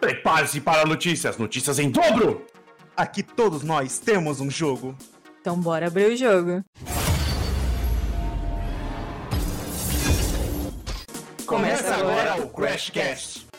Prepare-se para notícias, notícias em dobro! Aqui todos nós temos um jogo. Então bora abrir o jogo. Começa agora o Crashcast.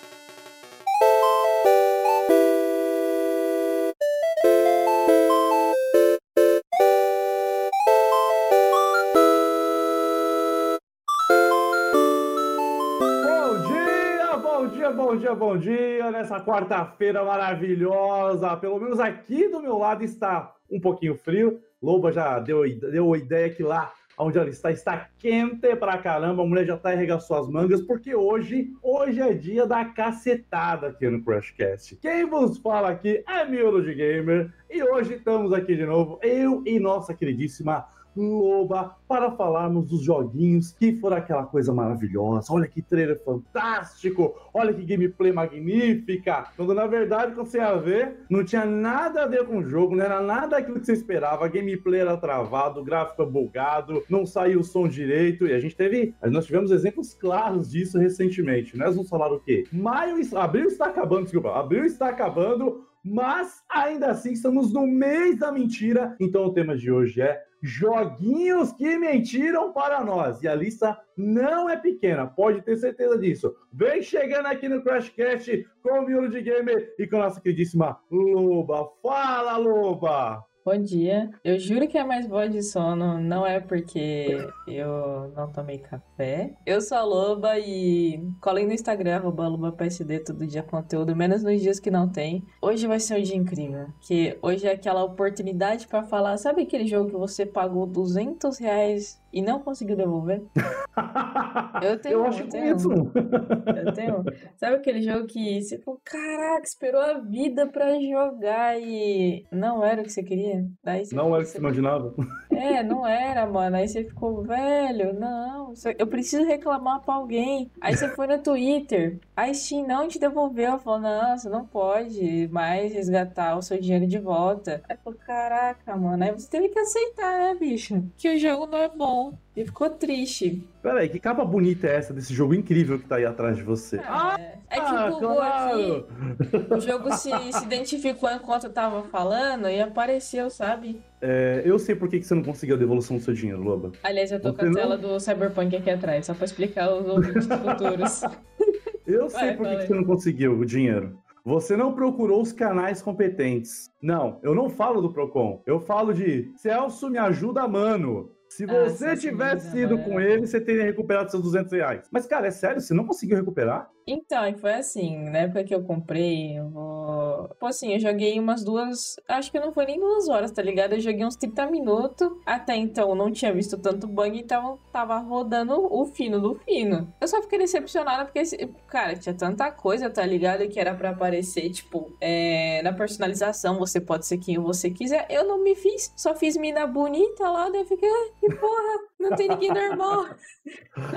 Bom dia. Nessa quarta-feira maravilhosa. Pelo menos aqui do meu lado está um pouquinho frio. Loba já deu, deu a ideia que lá onde ela está está quente pra caramba. A mulher já tá arregaçou as mangas, porque hoje, hoje é dia da cacetada aqui no Crashcast. Quem vos fala aqui é Miolo de Gamer. E hoje estamos aqui de novo, eu e nossa queridíssima Loba para falarmos dos joguinhos que foram aquela coisa maravilhosa. Olha que trailer fantástico, olha que gameplay magnífica. Quando na verdade, quando você ia ver, não tinha nada a ver com o jogo, não era nada aquilo que você esperava. Gameplay era travado, gráfico bugado, não saiu o som direito. E a gente teve, nós tivemos exemplos claros disso recentemente. Nós vamos falar o quê? Maio, abril está acabando, desculpa, abril está acabando. Mas ainda assim estamos no mês da mentira. Então o tema de hoje é joguinhos que mentiram para nós. E a lista não é pequena, pode ter certeza disso. Vem chegando aqui no Crashcast com o Miolo de Gamer e com a nossa queridíssima Loba. Fala, Loba! Bom dia. Eu juro que é mais voz de sono, não é porque eu não tomei café. Eu sou a Loba e colhem no Instagram, arroba LobaPSD, todo dia conteúdo, menos nos dias que não tem. Hoje vai ser um dia incrível, que hoje é aquela oportunidade para falar, sabe aquele jogo que você pagou 200 reais e não conseguiu devolver? Eu tenho Eu acho eu que tenho isso. um. Eu tenho. um. Sabe aquele jogo que você falou, caraca, esperou a vida pra jogar e não era o que você queria? Daí você Não era o que você imaginava. É, não era, mano. Aí você ficou, velho, não, eu preciso reclamar pra alguém. Aí você foi no Twitter, a Steam não te devolveu, falou, não, você não pode mais resgatar o seu dinheiro de volta. Aí falou, caraca, mano, aí você teve que aceitar, né, bicho? Que o jogo não é bom. E ficou triste. Pera aí, que capa bonita é essa desse jogo incrível que tá aí atrás de você? É, é que Ah, bugou claro! aqui. O jogo se, se identificou enquanto eu tava falando e apareceu, sabe? É, eu sei por que que você não conseguiu a devolução do seu dinheiro, Loba. Aliás, eu tô com Você a não- tela do Cyberpunk aqui atrás, só pra explicar aos ouvintes futuros. Eu sei Vai, por que que você não conseguiu o dinheiro. Você não procurou os canais competentes. Não, eu não falo do Procon. Eu falo de Celso, me ajuda, mano. Se Ah, você me tivesse ido com ele, você teria recuperado seus 200 reais. Mas, cara, é sério? Você não conseguiu recuperar? Então, foi assim, na época que eu comprei, eu vou... Pô, assim, eu joguei umas duas... Acho que não foi nem duas horas, tá ligado? Eu joguei uns 30 minutos. Até então, não tinha visto tanto bug, então tava rodando o fino do fino. Eu só fiquei decepcionada porque, cara, tinha tanta coisa, tá ligado? Que era pra aparecer, tipo, é, na personalização, você pode ser quem você quiser. Eu não me fiz, só fiz mina bonita lá, daí eu fiquei, ah, que porra, não tem ninguém normal.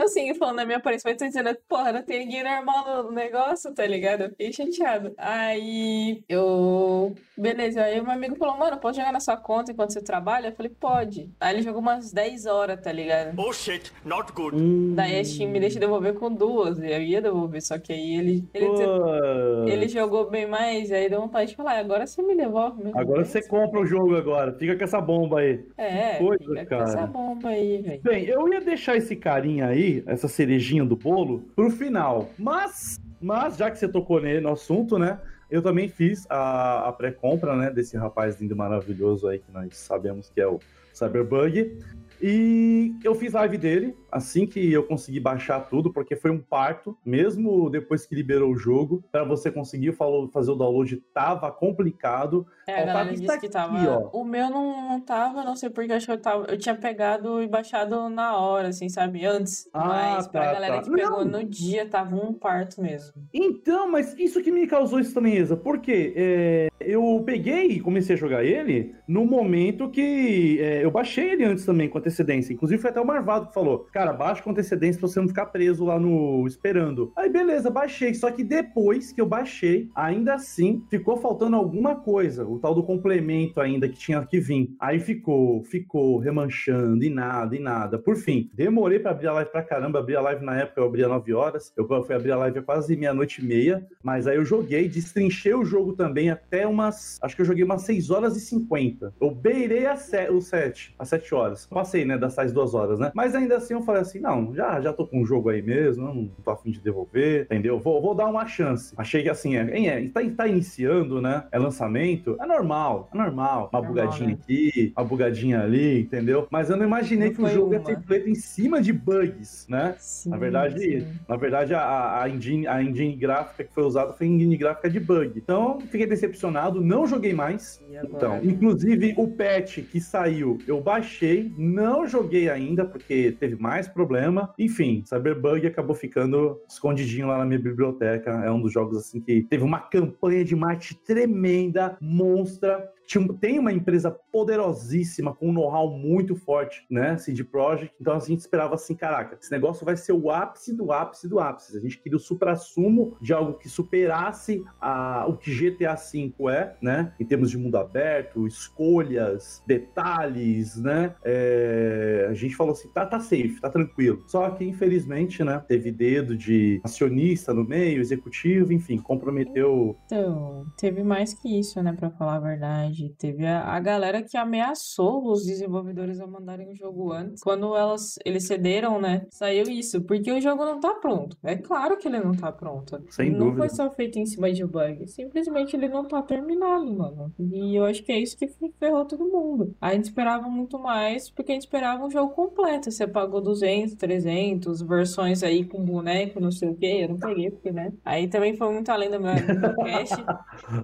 Assim, falando na minha aparência, mas tô dizendo, porra, não tem ninguém normal no negócio, tá ligado? Eu fiquei chateado. Aí eu. Beleza, aí meu amigo falou, mano, pode jogar na sua conta enquanto você trabalha? Eu falei, pode. Aí ele jogou umas 10 horas, tá ligado? Oh shit, not good. Daí a Steam me deixa devolver com duas. e Eu ia devolver, só que aí ele. Ele, Pô, ele jogou bem mais, e aí deu vontade de falar, agora você me devolve mesmo. Agora você compra o jogo agora. Fica com essa bomba aí. É, coisa, fica com cara. essa bomba aí, velho. Bem, eu ia deixar esse carinha aí, essa cerejinha do bolo, pro final. Mas, mas já que você tocou nele no assunto, né? Eu também fiz a, a pré-compra, né? Desse rapaz lindo e maravilhoso aí que nós sabemos que é o Cyberbug. E eu fiz live dele assim que eu consegui baixar tudo, porque foi um parto, mesmo depois que liberou o jogo, para você conseguir falou, fazer o download tava complicado. É, a o galera disse tá que aqui, tava. ó. O meu não, não tava, não sei porque, acho que eu tava. Eu tinha pegado e baixado na hora, assim, sabe? Antes. Ah, Mas pra tá, galera tá. que pegou Não. no dia, tava um parto mesmo. Então, mas isso que me causou estranheza, porque é, eu peguei e comecei a jogar ele no momento que é, eu baixei ele antes também, com antecedência. Inclusive foi até o Marvado que falou, cara, cara, baixa com antecedência pra você não ficar preso lá no. esperando. Aí, beleza, baixei. Só que depois que eu baixei, ainda assim, ficou faltando alguma coisa. O tal do complemento ainda que tinha que vir. Aí ficou, ficou remanchando e nada, e nada. Por fim, demorei pra abrir a live pra caramba. Abri a live na época, eu abri às 9 horas. Eu fui abrir a live quase meia-noite e meia. Mas aí eu joguei, destrinchei o jogo também até umas. Acho que eu joguei umas 6 horas e 50. Eu beirei a se, o 7, as 7 horas. Passei, né, das tais duas horas, né? Mas ainda assim eu falei assim: não, já, já tô com o jogo aí mesmo, não tô afim de devolver, entendeu? Vou, vou dar uma chance. Achei que assim, é, é tá, tá iniciando, né? É lançamento, é normal, é normal. Uma Normal, bugadinha né? aqui, uma bugadinha ali, entendeu? Mas eu não imaginei Não que o jogo ia uma. ter feito em cima de bugs, né? Sim, Na verdade, sim. na verdade a, a, engine, a engine gráfica que foi usada foi engine gráfica de bug. Então, fiquei decepcionado, não joguei mais. Então, inclusive o patch que saiu, eu baixei, não joguei ainda porque teve mais problema. Enfim, Cyberbug acabou ficando escondidinho lá na minha biblioteca. É um dos jogos assim que teve uma campanha de marketing tremenda, monstra. Tinha- Tem uma empresa poderosíssima com um know-how muito forte, né? CD Projekt. Então a gente esperava assim, caraca, esse negócio vai ser o ápice do ápice do ápice. A gente queria o supra-sumo de algo que superasse a, o que GTA V é, né? Em termos de mundo aberto, escolhas, detalhes, né? É, a gente falou assim, tá, tá safe, tá tranquilo. Só que, infelizmente, né? Teve dedo de acionista no meio, executivo, enfim, comprometeu. Então, teve mais que isso, né, pra falar a verdade. Teve a, a galera que ameaçou os desenvolvedores a mandarem o jogo antes. Quando elas, eles cederam, né, saiu isso. Porque o jogo não tá pronto. É claro que ele não tá pronto. Sem não dúvida. foi só feito em cima de bug. Simplesmente ele não tá terminado, mano. E eu acho que é isso que ferrou todo mundo. A gente esperava muito mais, porque a gente esperava um jogo completo. Você pagou 200, 300, versões aí com boneco, não sei o quê. Eu não peguei, porque, né? Aí também foi muito além do meu, do meu também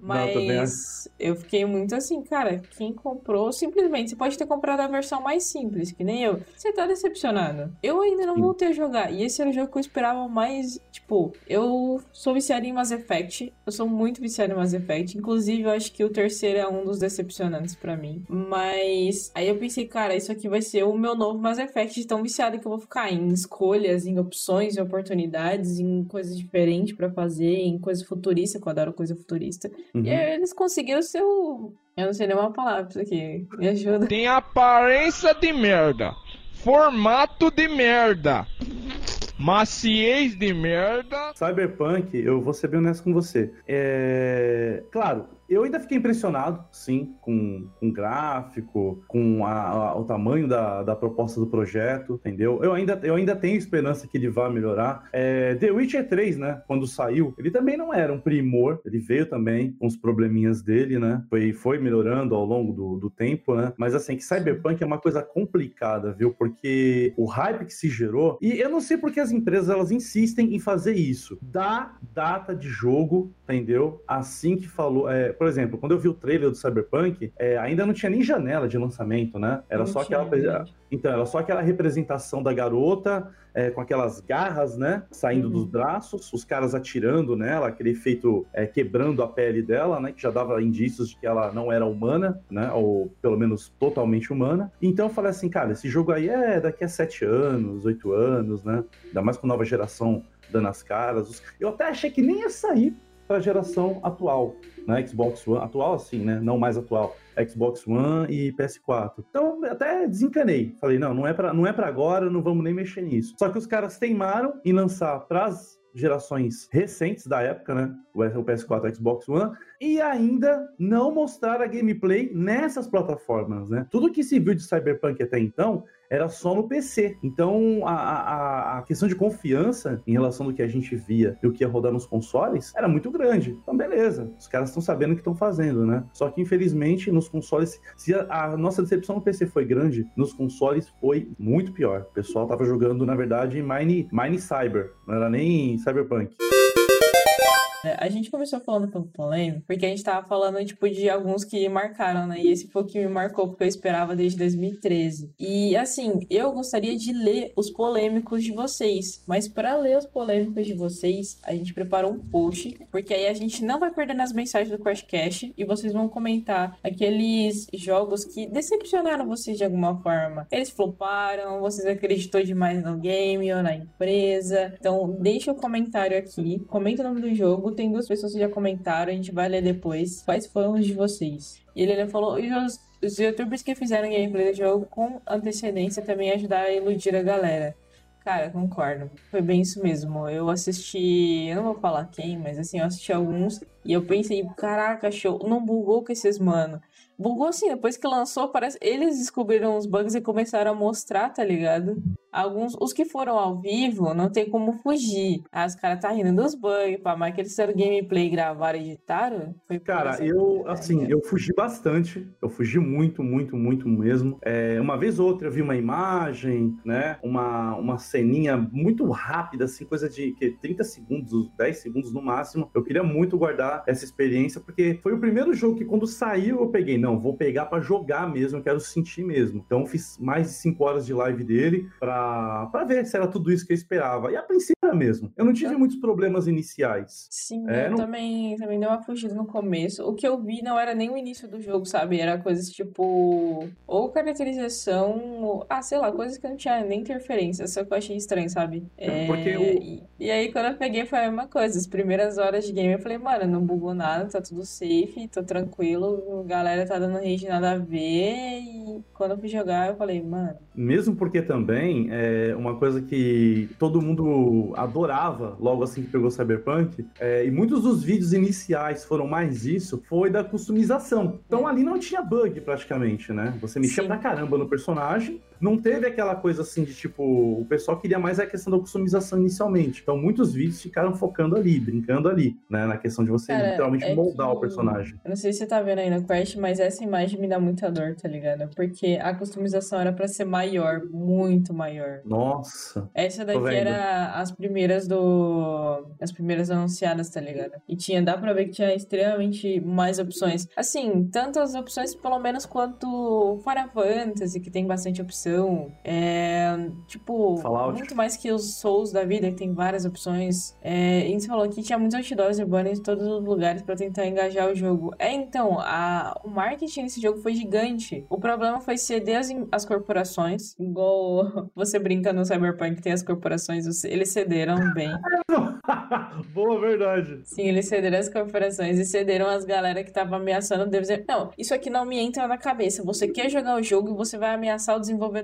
Mas eu fiquei muito assim, cara, quem comprou, simplesmente, você pode ter comprado a versão mais simples, que nem eu. Você tá decepcionado. Eu ainda não voltei a jogar. E esse era o jogo que eu esperava mais, tipo, eu sou viciado em Mass Effect. Eu sou muito viciado em Mass Effect. Inclusive, eu acho que o terceiro é um dos decepcionantes pra mim. Mas aí eu pensei, cara, isso aqui vai ser o meu novo Mass Effect, de tão viciado que eu vou ficar em escolhas, em opções, em oportunidades, em coisas diferentes pra fazer, em coisa futurista, que eu adoro coisa futurista. Uhum. E aí eles conseguiram ser o. Eu não sei nem uma palavra pra isso aqui. Me ajuda. Tem aparência de merda, formato de merda, maciez de merda. Cyberpunk, eu vou ser bem honesto com você. É... Claro, eu ainda fiquei impressionado, sim, com, com o gráfico, com a- a- o tamanho da, da proposta do projeto, entendeu? Eu ainda, eu ainda tenho esperança que ele vá melhorar. É, The Witcher 3, né, quando saiu, ele também não era um primor, ele veio também com os probleminhas dele, né? Foi, foi melhorando ao longo do, do tempo, né? Mas assim, que Cyberpunk é uma coisa complicada, viu? Porque o hype que se gerou, e eu não sei porque as empresas elas insistem em fazer isso. Dá data de jogo, entendeu? Assim que falou. é, por exemplo, quando eu vi o trailer do Cyberpunk, é, ainda não tinha nem janela de lançamento, né? Era Não só tinha, aquela. Então, era só aquela representação da garota é, com aquelas garras, né? Saindo Uhum. dos braços, os caras atirando nela, aquele efeito é, quebrando a pele dela, né? Que já dava indícios de que ela não era humana, né? Ou pelo menos totalmente humana. Então eu falei assim, cara, esse jogo aí é daqui a sete anos, oito anos, né? Ainda mais com nova geração dando as caras. Eu até achei que nem ia sair para a geração atual, né? Xbox One, atual assim, né? Não mais atual. Xbox One e PS4. Então, até desencanei. Falei, não, não é para não é para agora, não vamos nem mexer nisso. Só que os caras teimaram em lançar pras gerações recentes da época, né? O PS4 e o Xbox One, e ainda não mostrar a gameplay nessas plataformas, né? Tudo que se viu de Cyberpunk até então era só no PC. Então, a, a, a questão de confiança em relação do que a gente via e o que ia rodar nos consoles era muito grande. Então, beleza. Os caras estão sabendo o que estão fazendo, né? Só que, infelizmente, nos consoles, se a, a nossa decepção no PC foi grande, nos consoles foi muito pior. O pessoal tava jogando, na verdade, Mine, Mine Cyber. Não era nem Cyberpunk. É, A gente começou falando pelo polêmico, porque a gente tava falando, tipo, de alguns que marcaram, né? E esse foi o que me marcou, porque eu esperava desde 2013. E, assim, eu gostaria de ler os polêmicos de vocês. Mas para ler os polêmicos de vocês, a gente preparou um post, porque aí a gente não vai perder nas mensagens do Crashcast e vocês vão comentar aqueles jogos que decepcionaram vocês de alguma forma. Eles floparam, vocês acreditou demais no game ou na empresa. Então, deixa o comentário aqui, comenta o nome do jogo. Tem duas pessoas que já comentaram, a gente vai ler depois. Quais foram os de vocês? E ele falou, e os, os youtubers que fizeram gameplay do jogo com antecedência também ajudaram a iludir a galera. Cara, concordo. Foi bem isso mesmo. Eu assisti, eu não vou falar quem, mas assim, eu assisti alguns e eu pensei, caraca, show, não bugou com esses mano. Bugou assim, depois que lançou, parece. Eles descobriram os bugs e começaram a mostrar, tá ligado? Alguns, os que foram ao vivo, não tem como fugir. Ah, os caras tá rindo dos bugs, pá, mas que eles fizeram gameplay, gravaram e editaram? Cara, eu, coisa, assim, né? eu fugi bastante. Eu fugi muito, muito, muito mesmo. É, uma vez ou outra eu vi uma imagem, né? Uma, uma ceninha muito rápida, assim, coisa de que, 30 segundos, 10 segundos no máximo. Eu queria muito guardar essa experiência, porque foi o primeiro jogo que, quando saiu, eu peguei. Não, vou pegar pra jogar mesmo, eu quero sentir mesmo. Então, fiz mais de 5 horas de live dele pra, pra ver se era tudo isso que eu esperava. E a princípio era mesmo. Eu não tive muitos problemas iniciais. Sim, É, eu não- também, também dei uma fugida no começo. O que eu vi não era nem o início do jogo, sabe? Era coisas tipo. Ou caracterização. ou- Ah, sei lá, coisas que não tinha nem interferência. Só que eu achei estranho, sabe? É, porque o- e, e aí, quando eu peguei, foi a mesma coisa. As primeiras horas de game eu falei, mano, não bugou nada, tá tudo safe, tô tranquilo. A galera tá dando rage nada a ver. E quando eu fui jogar, eu falei, mano. Mesmo porque também é uma coisa que todo mundo adorava logo assim que pegou Cyberpunk, é, e muitos dos vídeos iniciais foram mais isso, foi da customização. Então ali não tinha bug praticamente, né? Você mexia Sim. pra caramba no personagem, não teve aquela coisa assim de tipo, o pessoal queria mais a questão da customização inicialmente. Então muitos vídeos ficaram focando ali, brincando ali, né? Na questão de você Cara, literalmente é moldar que- o personagem. Eu não sei se você tá vendo aí no Crash, mas essa imagem me dá muita dor, tá ligado? Porque a customização era pra ser maior, muito maior. Nossa. Essa daqui era as primeiras do. As primeiras anunciadas, tá ligado? E tinha, dá pra ver que tinha extremamente mais opções. Assim, tantas opções, pelo menos, quanto Final Fantasy, que tem bastante opção. É. Tipo, Fallout. muito mais que os Souls da vida, que tem várias opções. É, e você falou que tinha muitos outdoors e banners em todos os lugares pra tentar engajar o jogo. É, então, a, o marketing desse jogo foi gigante. O problema foi ceder as, as corporações, igual você brinca no Cyberpunk, tem as corporações, eles cederam bem. Boa verdade. Sim, eles cederam as corporações e cederam as galera que tava ameaçando o desenvolvedor. Não, isso aqui não me entra na cabeça. Você quer jogar o jogo e você vai ameaçar o desenvolvedor.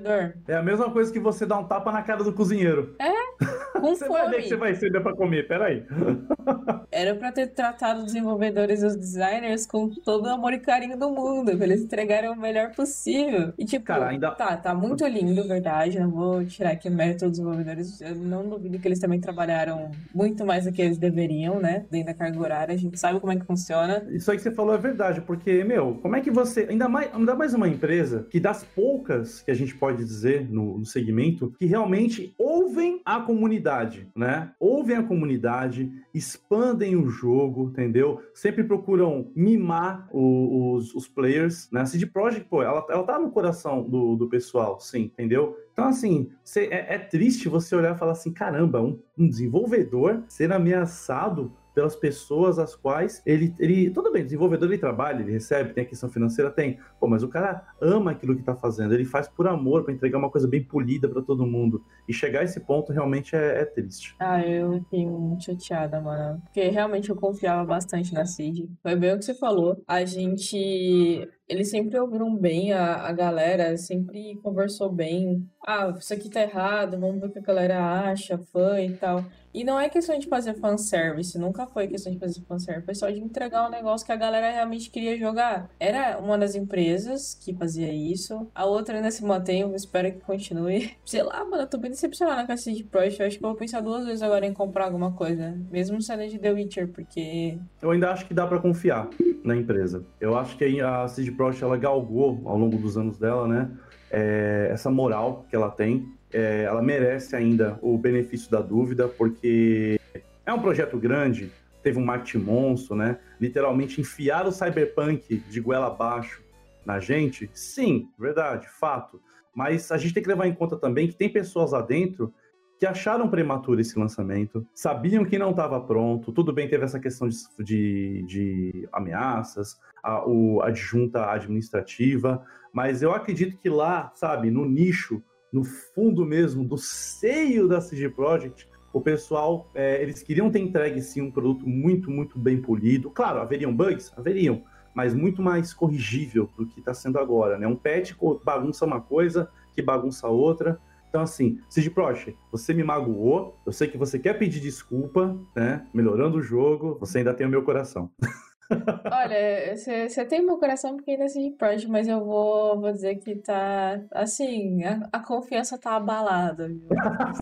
É a mesma coisa que você dar um tapa na cara do cozinheiro. Com Você vai ver que fome. você vai ceder pra comer, peraí. Era pra ter tratado os desenvolvedores e os designers com todo o amor e carinho do mundo, eles entregarem o melhor possível. E tipo, Cara, ainda- tá, tá muito lindo, verdade. Não vou tirar aqui o mérito dos desenvolvedores. Eu não duvido que eles também trabalharam muito mais do que eles deveriam, né? Dentro da carga horária. A gente sabe como é que funciona. Isso aí que você falou é verdade, porque, meu, como é que você. Ainda mais, ainda mais uma empresa que das poucas que a gente pode dizer no, no segmento, que realmente ouvem a comunidade, né? Ouvem a comunidade, expandem o jogo, entendeu? Sempre procuram mimar o- os, os players, né? A CD Projekt, pô, ela, ela tá no coração do, do pessoal, sim, entendeu? Então, assim, cê- é, é triste você olhar e falar assim: caramba, um, um desenvolvedor ser ameaçado pelas pessoas às quais ele, ele. Tudo bem, desenvolvedor ele trabalha, ele recebe, tem a questão financeira, tem. Pô, mas o cara ama aquilo que tá fazendo, ele faz por amor, pra entregar uma coisa bem polida pra todo mundo. E chegar a esse ponto realmente é, é triste. Ah, eu fiquei muito chateada, mano. Porque realmente eu confiava bastante na Cid. Foi bem o que você falou. A gente. Eles sempre ouviram bem a, a galera, sempre conversou bem. Ah, isso aqui tá errado, vamos ver o que a galera acha, fã e tal. E não é questão de fazer fanservice, nunca foi questão de fazer fanservice, foi só de entregar um negócio que a galera realmente queria jogar. Era uma das empresas que fazia isso, a outra ainda se mantém, eu espero que continue. Sei lá, mano, eu tô bem decepcionada com a CD Projekt, eu acho que eu vou pensar duas vezes agora em comprar alguma coisa, mesmo sendo de The Witcher, porque Eu ainda acho que dá pra confiar na empresa. Eu acho que a CD Projekt ela galgou ao longo dos anos dela, né? é, essa moral que ela tem. É, ela merece ainda o benefício da dúvida, porque é um projeto grande, teve um marketing monstro, né? Literalmente enfiar o Cyberpunk de goela abaixo na gente. Sim, verdade, fato. Mas a gente tem que levar em conta também que tem pessoas lá dentro que acharam prematuro esse lançamento, sabiam que não estava pronto. Tudo bem, teve essa questão de, de, de ameaças, a, o, a adjunta administrativa, mas eu acredito que lá, sabe, no nicho, no fundo mesmo, do seio da CG Project, o pessoal, é, eles queriam ter entregue sim um produto muito, muito bem polido. Claro, haveriam bugs? Haveriam, mas muito mais corrigível do que está sendo agora, né? Um patch bagunça uma coisa, que bagunça outra. Então, assim, Cid Proche, você me magoou, eu sei que você quer pedir desculpa, né? Melhorando o jogo, você ainda tem o meu coração. Olha, você tem meu coração porque ainda é Cid Proche, mas eu vou, vou dizer que tá, assim, a, a confiança tá abalada, viu?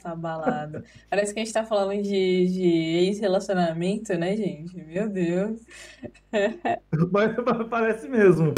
Tá abalada. Parece que a gente tá falando de, de ex-relacionamento, né, gente? Meu Deus. mas, mas parece mesmo.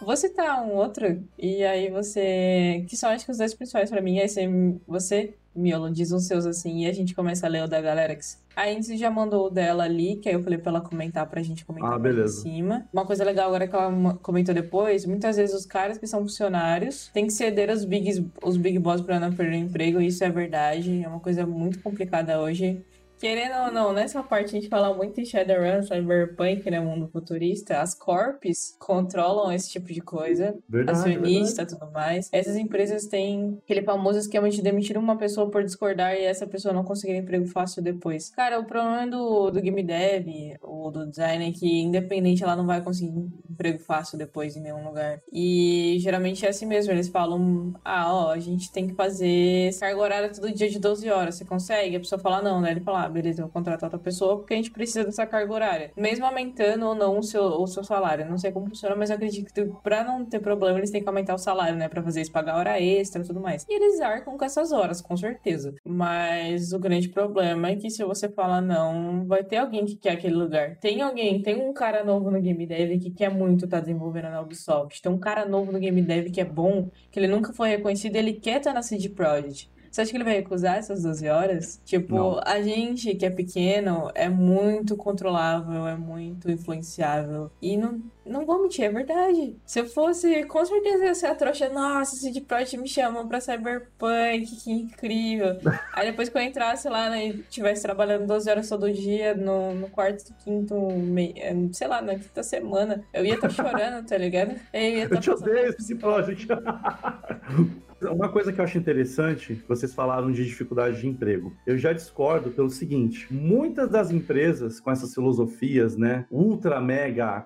Vou citar um outro, e aí você. Que são acho que os dois principais pra mim. Aí você, você, Miolo, diz os seus assim, e a gente começa a ler o da Galarex. A Indy já mandou o dela ali, que aí eu falei pra ela comentar pra gente comentar Ah, beleza. em cima. Uma coisa legal agora que ela comentou depois, muitas vezes os caras que são funcionários têm que ceder os big, os big boss pra não perder o emprego, e isso é verdade. É uma coisa muito complicada hoje. Querendo ou não, nessa parte a gente fala muito em Shadowrun, Cyberpunk, né, mundo futurista, as corps controlam esse tipo de coisa, Verdade, acionista, tudo mais. Essas empresas têm aquele famoso esquema de demitir uma pessoa por discordar e essa pessoa não conseguir emprego fácil depois. Cara, o problema do, do game dev ou do design é que, independente, ela não vai conseguir emprego fácil depois em nenhum lugar. E geralmente é assim mesmo, eles falam, ah, ó, a gente tem que fazer carga horária todo dia de 12 horas, você consegue? A pessoa fala não, né? Ele fala, ah, beleza, eu vou contratar outra pessoa porque a gente precisa dessa carga horária. Mesmo aumentando ou não o seu, o seu salário. Não sei como funciona, mas eu acredito que pra não ter problema, eles têm que aumentar o salário, né? Pra fazer isso, pagar hora extra e tudo mais. E eles arcam com essas horas, com certeza. Mas o grande problema é que se você falar não, vai ter alguém que quer aquele lugar. Tem alguém, tem um cara novo no Game Dev que quer muito estar desenvolvendo na Ubisoft. Tem um cara novo no Game Dev que é bom, que ele nunca foi reconhecido, ele quer estar na CD Projekt. Você acha que ele vai recusar essas 12 horas? Tipo, Não. a gente que é pequeno é muito controlável, é muito influenciável. E não, não vou mentir, é verdade. Se eu fosse, com certeza ia ser a trouxa. Nossa, CD Projekt me chamam pra Cyberpunk, que incrível. Aí depois que eu entrasse lá né, e estivesse trabalhando 12 horas todo dia, no, no quarto, quinto, mei- eh, sei lá, na quinta semana, eu ia estar chorando, tá ligado? Eu ia Eu estar te odeio esse Project. Uma coisa que eu acho interessante, vocês falaram de dificuldade de emprego. Eu já discordo pelo seguinte: muitas das empresas com essas filosofias, né, ultra mega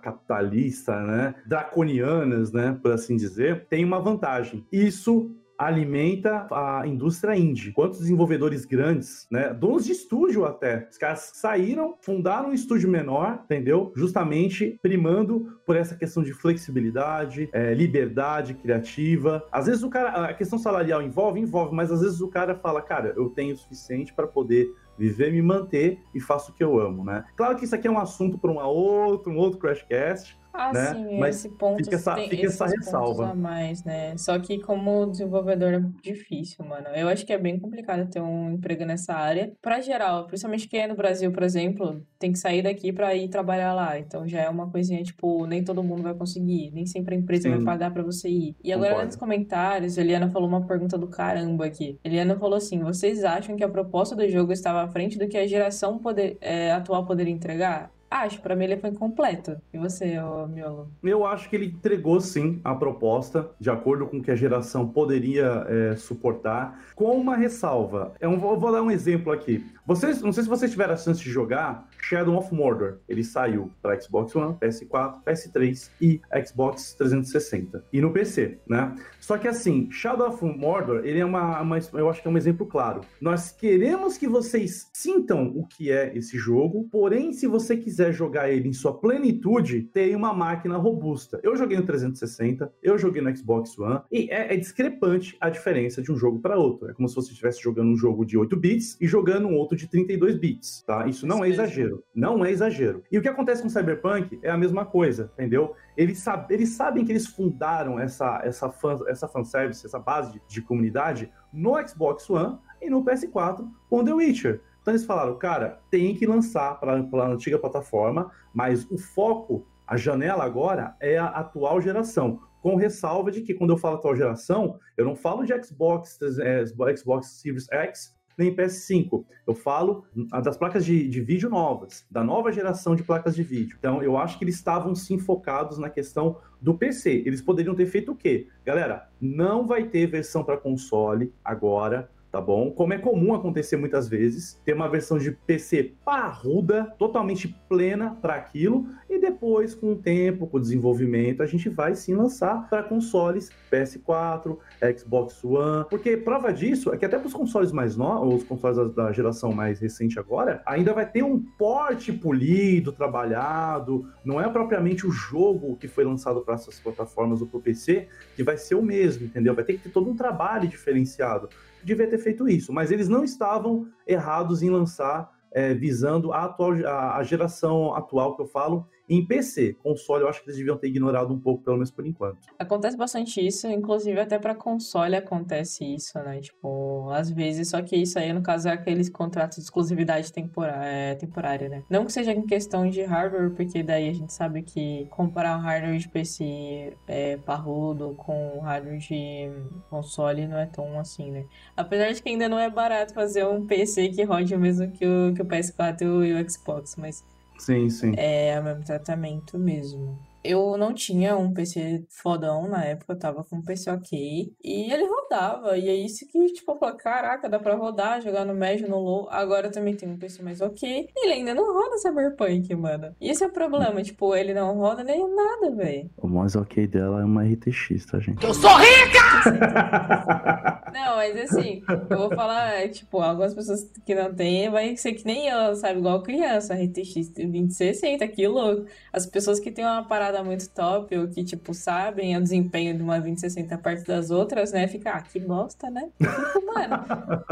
capitalista, né, draconianas, né, por assim dizer, tem uma vantagem. Isso alimenta a indústria indie. Quantos desenvolvedores grandes, né, donos de estúdio até, os caras saíram, fundaram um estúdio menor, entendeu? Justamente primando por essa questão de flexibilidade, é, liberdade criativa. Às vezes o cara, a questão salarial envolve, envolve, mas às vezes o cara fala, cara, eu tenho o suficiente para poder viver, me manter e faço o que eu amo, né? Claro que isso aqui é um assunto para uma outra, um outro Crashcast, Ah, né? sim, Mas esse ponto fica essa- tem fica essa ressalva. a mais, né? Só que como desenvolvedor é difícil, mano. Eu acho que é bem complicado ter um emprego nessa área. Pra geral, principalmente quem é no Brasil, por exemplo, tem que sair daqui pra ir trabalhar lá. Então já é uma coisinha, tipo, nem todo mundo vai conseguir, nem sempre a empresa vai Sim. pagar pra você ir. E agora, Concordo. nos comentários, a Eliana falou uma pergunta do caramba aqui. Eliana falou assim: vocês acham que a proposta do jogo estava à frente do que a geração poder, é, atual poderia entregar? Acho, pra mim ele foi incompleto. E você, ô Miolo? Eu acho que ele entregou sim a proposta, de acordo com o que a geração poderia é, suportar, com uma ressalva. Eu vou, vou dar um exemplo aqui. Vocês, não sei se vocês tiveram a chance de jogar Shadow of Mordor. Ele saiu para Xbox One, PS4, PS3 e Xbox 360 e no PC, né? Só que assim, Shadow of Mordor, ele é uma, uma- eu acho que é um exemplo claro. Nós queremos que vocês sintam o que é esse jogo, porém, se você quiser jogar ele em sua plenitude, tem uma máquina robusta. Eu joguei no 360, eu joguei no Xbox One, e é, é discrepante a diferença de um jogo para outro. É como se você estivesse jogando um jogo de 8 bits e jogando um outro de 32 bits, tá? Isso não é exagero. Não é exagero. E o que acontece com Cyberpunk é a mesma coisa, entendeu? Eles, sab- eles sabem que eles fundaram essa, essa, fan, essa fanservice, essa base de, de comunidade no Xbox One e no PS4 com The Witcher. Então eles falaram, cara, tem que lançar para a antiga plataforma, mas o foco, a janela agora é a atual geração. Com ressalva de que quando eu falo atual geração, eu não falo de Xbox, é, Xbox Series X nem PS5. Eu falo das placas de, de vídeo novas, da nova geração de placas de vídeo. Então, eu acho que eles estavam sim focados na questão do PC. Eles poderiam ter feito o quê? Galera, não vai ter versão para console agora tá bom? Como é comum acontecer muitas vezes, ter uma versão de PC parruda, totalmente plena para aquilo, e depois, com o tempo, com o desenvolvimento, a gente vai sim lançar para consoles PS4, Xbox One, porque prova disso é que até para os consoles mais novos, os consoles da, geração mais recente agora, ainda vai ter um porte polido, trabalhado, não é propriamente o jogo que foi lançado para essas plataformas ou para o PC que vai ser o mesmo, entendeu? Vai ter que ter todo um trabalho diferenciado devia ter feito isso, mas eles não estavam errados em lançar é, visando a, atual, a, a, geração atual que eu falo em PC. Console, eu acho que eles deviam ter ignorado um pouco, pelo menos por enquanto. Acontece bastante isso, inclusive até para console acontece isso, né? Tipo, às vezes, só que isso aí, no caso, é aqueles contratos de exclusividade temporária, é, temporária, né? Não que seja em questão de hardware, porque daí a gente sabe que comparar um hardware de PC é, parrudo com hardware de console não é tão assim, né? Apesar de que ainda não é barato fazer um PC que rode o mesmo que o, que o PS4 e o Xbox, mas Sim, sim. É o mesmo tratamento mesmo. Eu não tinha um PC fodão na época, eu tava com um PC ok. E ele rodava. E é isso que, tipo, eu falei, caraca, dá pra rodar, jogar no médio, no low. Agora eu também tenho um PC mais ok. Ele ainda não roda Cyberpunk, mano. E esse é o problema, tipo, ele não roda nem nada, velho. O mais ok dela é uma RTX, tá, gente? Eu sou rica! não, mas assim, eu vou falar, tipo, algumas pessoas que não têm, vai ser que nem eu, sabe? Igual criança, RTX 2060, que louco. As pessoas que têm uma parada parada muito top, ou que, tipo, sabem o desempenho de uma 2060 perto das outras, né? Fica, ah, que bosta, né? Fico, mano.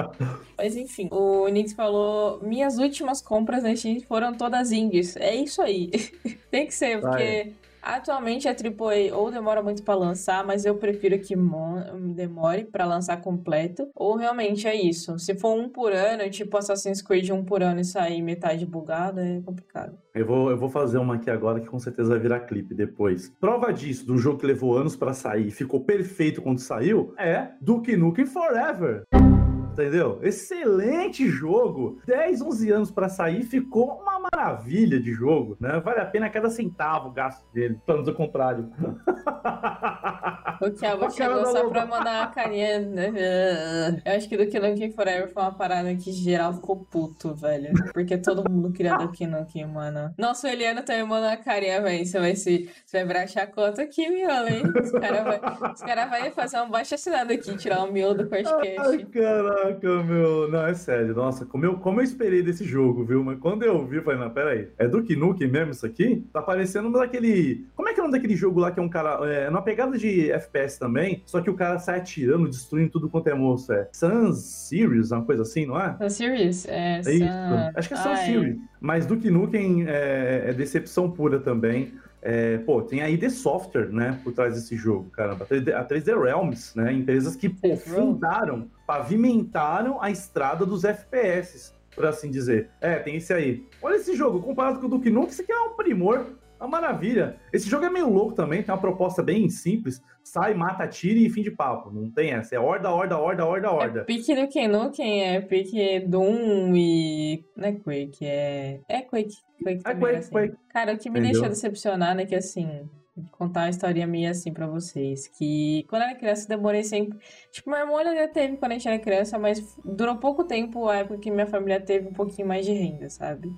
Mas enfim, o Nix falou: minhas últimas compras na Steam foram todas indies. É isso aí. Tem que ser, porque. Atualmente a AAA ou demora muito para lançar, mas eu prefiro que demore para lançar completo, ou realmente é isso. Se for um por ano, tipo Assassin's Creed um por ano e sair metade bugada, é complicado. Eu vou, eu vou fazer uma aqui agora que com certeza vai virar clipe depois. Prova disso, do jogo que levou anos para sair e ficou perfeito quando saiu, é Duke Nukem Forever entendeu? Excelente jogo. 10, 11 anos para sair, ficou uma maravilha de jogo, né? Vale a pena cada centavo o gasto dele, pelo contrário. O Thiago chegou só pra mandar uma carinha. Né? Eu acho que do Nukem Forever foi uma parada que geral ficou puto, velho. Porque todo mundo queria do Nukem, mano. Nossa, o Eliano também mandou uma carinha, velho. Você vai se. Você vai virar chacota aqui, miolo, hein? Os caras vai, cara vai fazer um baixo assinado aqui, tirar o um miolo do podcast. Ai, caraca, meu. Não, é sério. Nossa, como eu, como eu esperei desse jogo, viu? Mas quando eu vi, eu falei, não, peraí. É do Nukem mesmo isso aqui? Tá parecendo um daquele. Como é que é o nome daquele jogo lá que é um cara. É uma pegada de FPS também, só que o cara sai atirando, destruindo tudo quanto é moço. É Sun Series, uma coisa assim, não é? Sun Series, é. é isso. Acho que é Sun Ai. Series. Mas Duke Nukem é, é decepção pura também. É, pô, tem aí The Software, né, por trás desse jogo, caramba. A 3D Realms, né, empresas que pô, fundaram, pavimentaram a estrada dos FPS, por assim dizer. É, tem esse aí. Olha esse jogo, comparado com o Duke Nukem, isso aqui é um primor. Uma maravilha. Esse jogo é meio louco também, tem uma proposta bem simples. Sai, mata, tira e fim de papo. Não tem essa. É horda, horda, horda, horda, horda. É pique do Nukem, é pique Doom e... Não é Quake, é... É Quake. Quake é Quake, assim. Quake. Cara, o que me Entendeu? deixou decepcionado é que, assim... Contar uma historinha minha assim pra vocês. Que quando eu era criança, eu demorei sempre. Tipo, meu irmão já teve quando a gente era criança, mas durou pouco tempo a época que minha família teve um pouquinho mais de renda, sabe?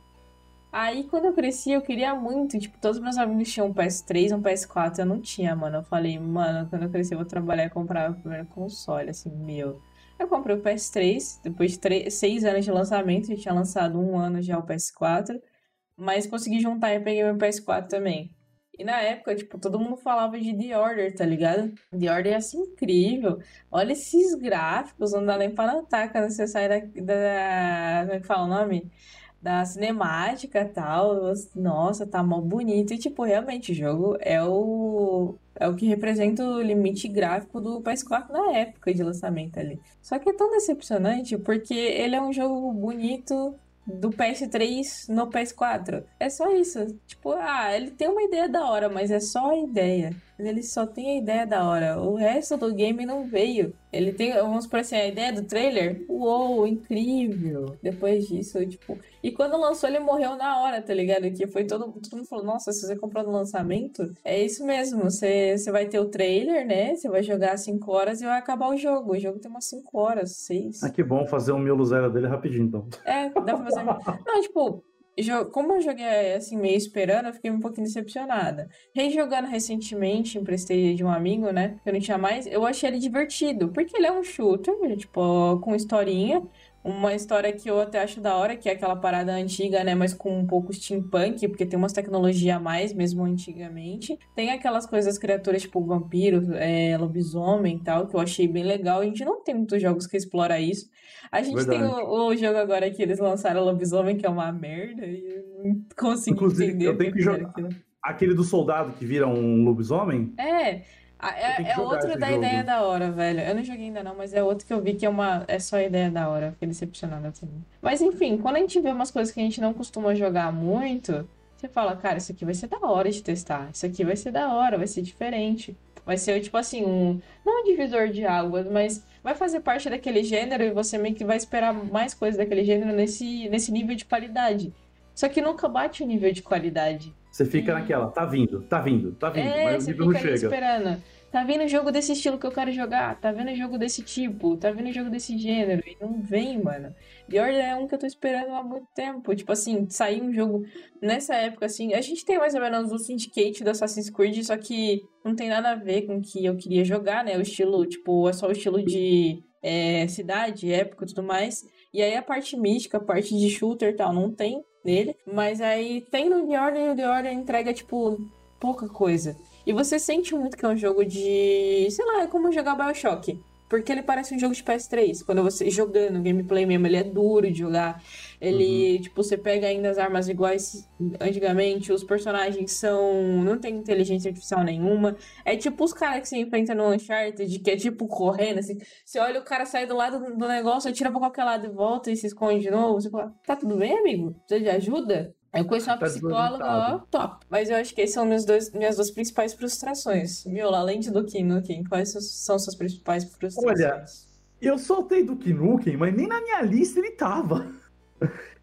Aí, quando eu cresci, eu queria muito. Tipo, todos meus amigos tinham um PS3, um PS4. Eu não tinha, mano. Eu falei, mano, quando eu crescer, eu vou trabalhar e comprar o primeiro console, assim, meu. Eu comprei o PS3, depois de três, seis anos de lançamento. Eu tinha lançado um ano já o PS4. Mas consegui juntar e peguei meu PS4 também. E na época, tipo, todo mundo falava de The Order, tá ligado? The Order é assim incrível. Olha esses gráficos, não dá nem pra notar quando você sai da. da como é que fala o nome? Da cinemática e tal. Nossa, tá mó bonito. E, tipo, realmente, o jogo é o, é o que representa o limite gráfico do PS4 na época de lançamento ali. Só que é tão decepcionante porque ele é um jogo bonito, do PS3 no PS4. É só isso. Tipo, ah, ele tem uma ideia da hora, mas é só a ideia. Ele só tem a ideia da hora. O resto do game não veio. Ele tem, vamos por assim, a ideia do trailer. Uou, incrível. Depois disso, tipo. E quando lançou, ele morreu na hora, tá ligado? Que foi todo, todo mundo falou: Nossa, se você comprou no lançamento, é isso mesmo. Você, você vai ter o trailer, né? Você vai jogar 5 horas e vai acabar o jogo. O jogo tem umas 5 horas, 6. Ah, que bom fazer um miolo zero dele rapidinho, então. É, dá pra fazer. Não, tipo, como eu joguei assim, meio esperando, eu fiquei um pouquinho decepcionada. Rejogando recentemente, emprestei de um amigo, né? Que eu não tinha mais, eu achei ele divertido. Porque ele é um shooter, tipo, com historinha. Uma história que eu até acho da hora, que é aquela parada antiga, né? Mas com um pouco steampunk, porque tem umas tecnologias a mais, mesmo antigamente. Tem aquelas coisas, criaturas tipo vampiro, é, lobisomem e tal, que eu achei bem legal. A gente não tem muitos jogos que explora isso. A gente tem Verdade. o, o jogo agora que eles lançaram, Lobisomem, que é uma merda, e eu não consigo Inclusive, entender. eu tenho que jogar- aquilo. Aquele do soldado que vira um lobisomem? É, a- Eu tenho é, é outro da jogo. ideia da hora, velho. Eu não joguei ainda não, mas é outro que eu vi que é uma é só ideia da hora. Fiquei decepcionada também. Mas enfim, quando a gente vê umas coisas que a gente não costuma jogar muito, você fala, cara, isso aqui vai ser da hora de testar. Isso aqui vai ser da hora, vai ser diferente. Vai ser, tipo assim, um. Não um divisor de águas, mas vai fazer parte daquele gênero e você meio que vai esperar mais coisas daquele gênero nesse, nesse nível de qualidade. Só que nunca bate o nível de qualidade. Você fica Hum. naquela, tá vindo, tá vindo, tá vindo, É, mas o nível não chega. esperando. Tá vendo jogo desse estilo que eu quero jogar? Tá vendo jogo desse tipo? Tá vendo jogo desse gênero? E não vem, mano. The Order é um que eu tô esperando há muito tempo. Tipo assim, sair um jogo nessa época, assim. A gente tem mais ou menos o Syndicate do Assassin's Creed, só que não tem nada a ver com o que eu queria jogar, né? O estilo, tipo, é só o estilo de é, cidade, época e tudo mais. E aí a parte mística, a parte de shooter e tal, não tem nele. Mas aí tem no The Order e o The Order entrega, tipo, pouca coisa. E você sente muito que é um jogo de. Sei lá, é como jogar Bioshock. Porque ele parece um jogo de PS3. Quando você jogando, gameplay mesmo, ele é duro de jogar. Ele, tipo, você pega ainda as armas iguais antigamente, os personagens são. não tem inteligência artificial nenhuma. É tipo os caras que você enfrenta no Uncharted, que é tipo correndo, assim. Você olha o cara sai do lado do negócio, atira pra qualquer lado e volta e se esconde de novo. Você fala, tá tudo bem, amigo? Precisa de ajuda? Eu conheço uma Tá psicóloga, ó, top. Mas eu acho que esses são meus dois, minhas duas principais frustrações. Miola, além de Duke Nukem, quais são- suas principais frustrações? Olha, Eu soltei do Nukem, mas nem na minha lista ele tava.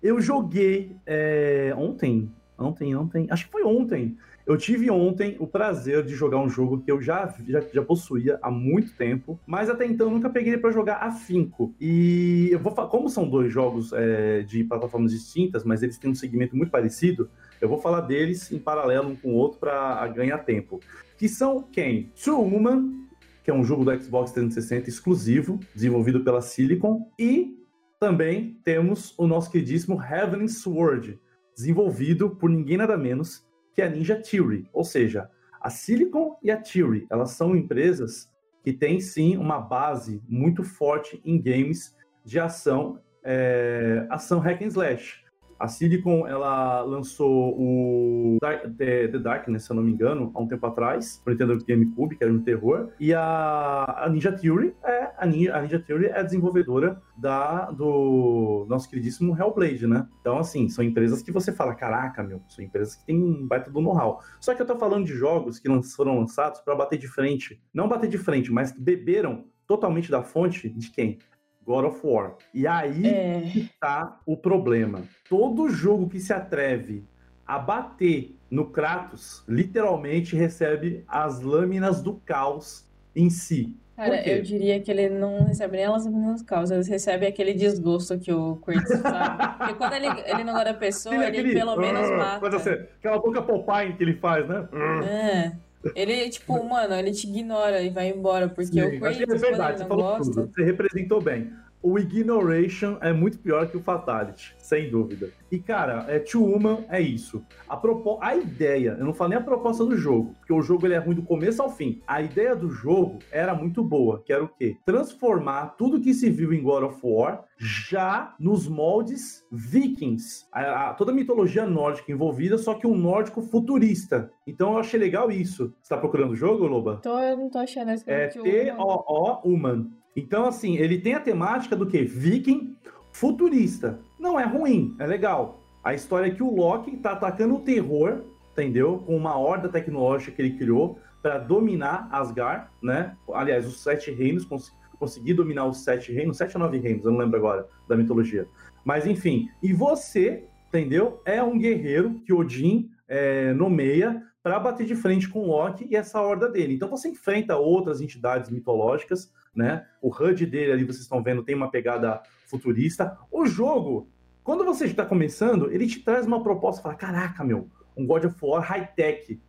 Eu joguei é, ontem, ontem, ontem, acho que foi ontem. Eu tive ontem o prazer de jogar um jogo que eu já, já, já possuía há muito tempo, mas até então nunca peguei pra jogar afinco. E eu vou como são dois jogos é, de plataformas distintas, mas eles têm um segmento muito parecido, eu vou falar deles em paralelo um com o outro para ganhar tempo. Que são quem? Two Woman, que é um jogo do Xbox 360 exclusivo, desenvolvido pela Silicon, e também temos o nosso queridíssimo Heavenly Sword, desenvolvido por ninguém nada menos que a Ninja Theory. Ou seja, a Silicon e a Theory, elas são empresas que têm sim uma base muito forte em games de ação, é, ação hack and slash. A Silicon, ela lançou o The, Darkness, se eu não me engano, há um tempo atrás, pro Nintendo GameCube, que era um terror. E a, a Ninja Theory é a Ninja, a Ninja Theory é desenvolvedora da, do nosso queridíssimo Hellblade, né? Então, assim, são empresas que você fala, caraca, meu, são empresas que têm um baita do know-how. Só que eu tô falando de jogos que foram lançados para bater de frente. Não bater de frente, mas que beberam totalmente da fonte de quem? God of War. E aí É, que tá o problema. Todo jogo que se atreve a bater no Kratos, literalmente recebe as lâminas do caos em si. cara, eu diria que ele não recebe nem elas nas causas, ele recebe aquele desgosto que o Kratos sabe. Porque quando ele, ele não gosta da pessoa, Aquele- ele aquele, pelo menos "Arr", mata. Assim, aquela boca Popeye que ele faz, né? É. Ele, tipo, mano, ele te ignora e vai embora, porque Sim, o acho que Kratos, é verdade, você falou gosta. tudo. Você representou bem. O Ignoration é muito pior que o Fatality, sem dúvida. E, cara, é, Two Woman é isso. A, propo... a ideia, eu não falei a proposta do jogo, porque o jogo ele é ruim do começo ao fim. A ideia do jogo era muito boa, que era o quê? Transformar tudo que se viu em God of War já nos moldes vikings. A- a- toda a mitologia nórdica envolvida, só que um nórdico futurista. Então eu achei legal isso. Você tá procurando o jogo, Loba? Tô, eu não tô achando essa É que o- T-O-O Human. Então, assim, ele tem a temática do que? Viking futurista. Não é ruim, é legal. A história é que o Loki tá atacando o terror, entendeu? Com uma horda tecnológica que ele criou para dominar Asgard, né? Aliás, os sete reinos, cons conseguir dominar os sete reinos, sete ou nove reinos, eu não lembro agora da mitologia. Mas enfim, e você, entendeu? É um guerreiro que Odin é, nomeia para bater de frente com Loki e essa horda dele. Então você enfrenta outras entidades mitológicas, né? O HUD dele ali, vocês estão vendo, tem uma pegada futurista. O jogo, quando você está começando, ele te traz uma proposta, fala, caraca, meu, um God of War high-tech,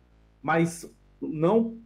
mas não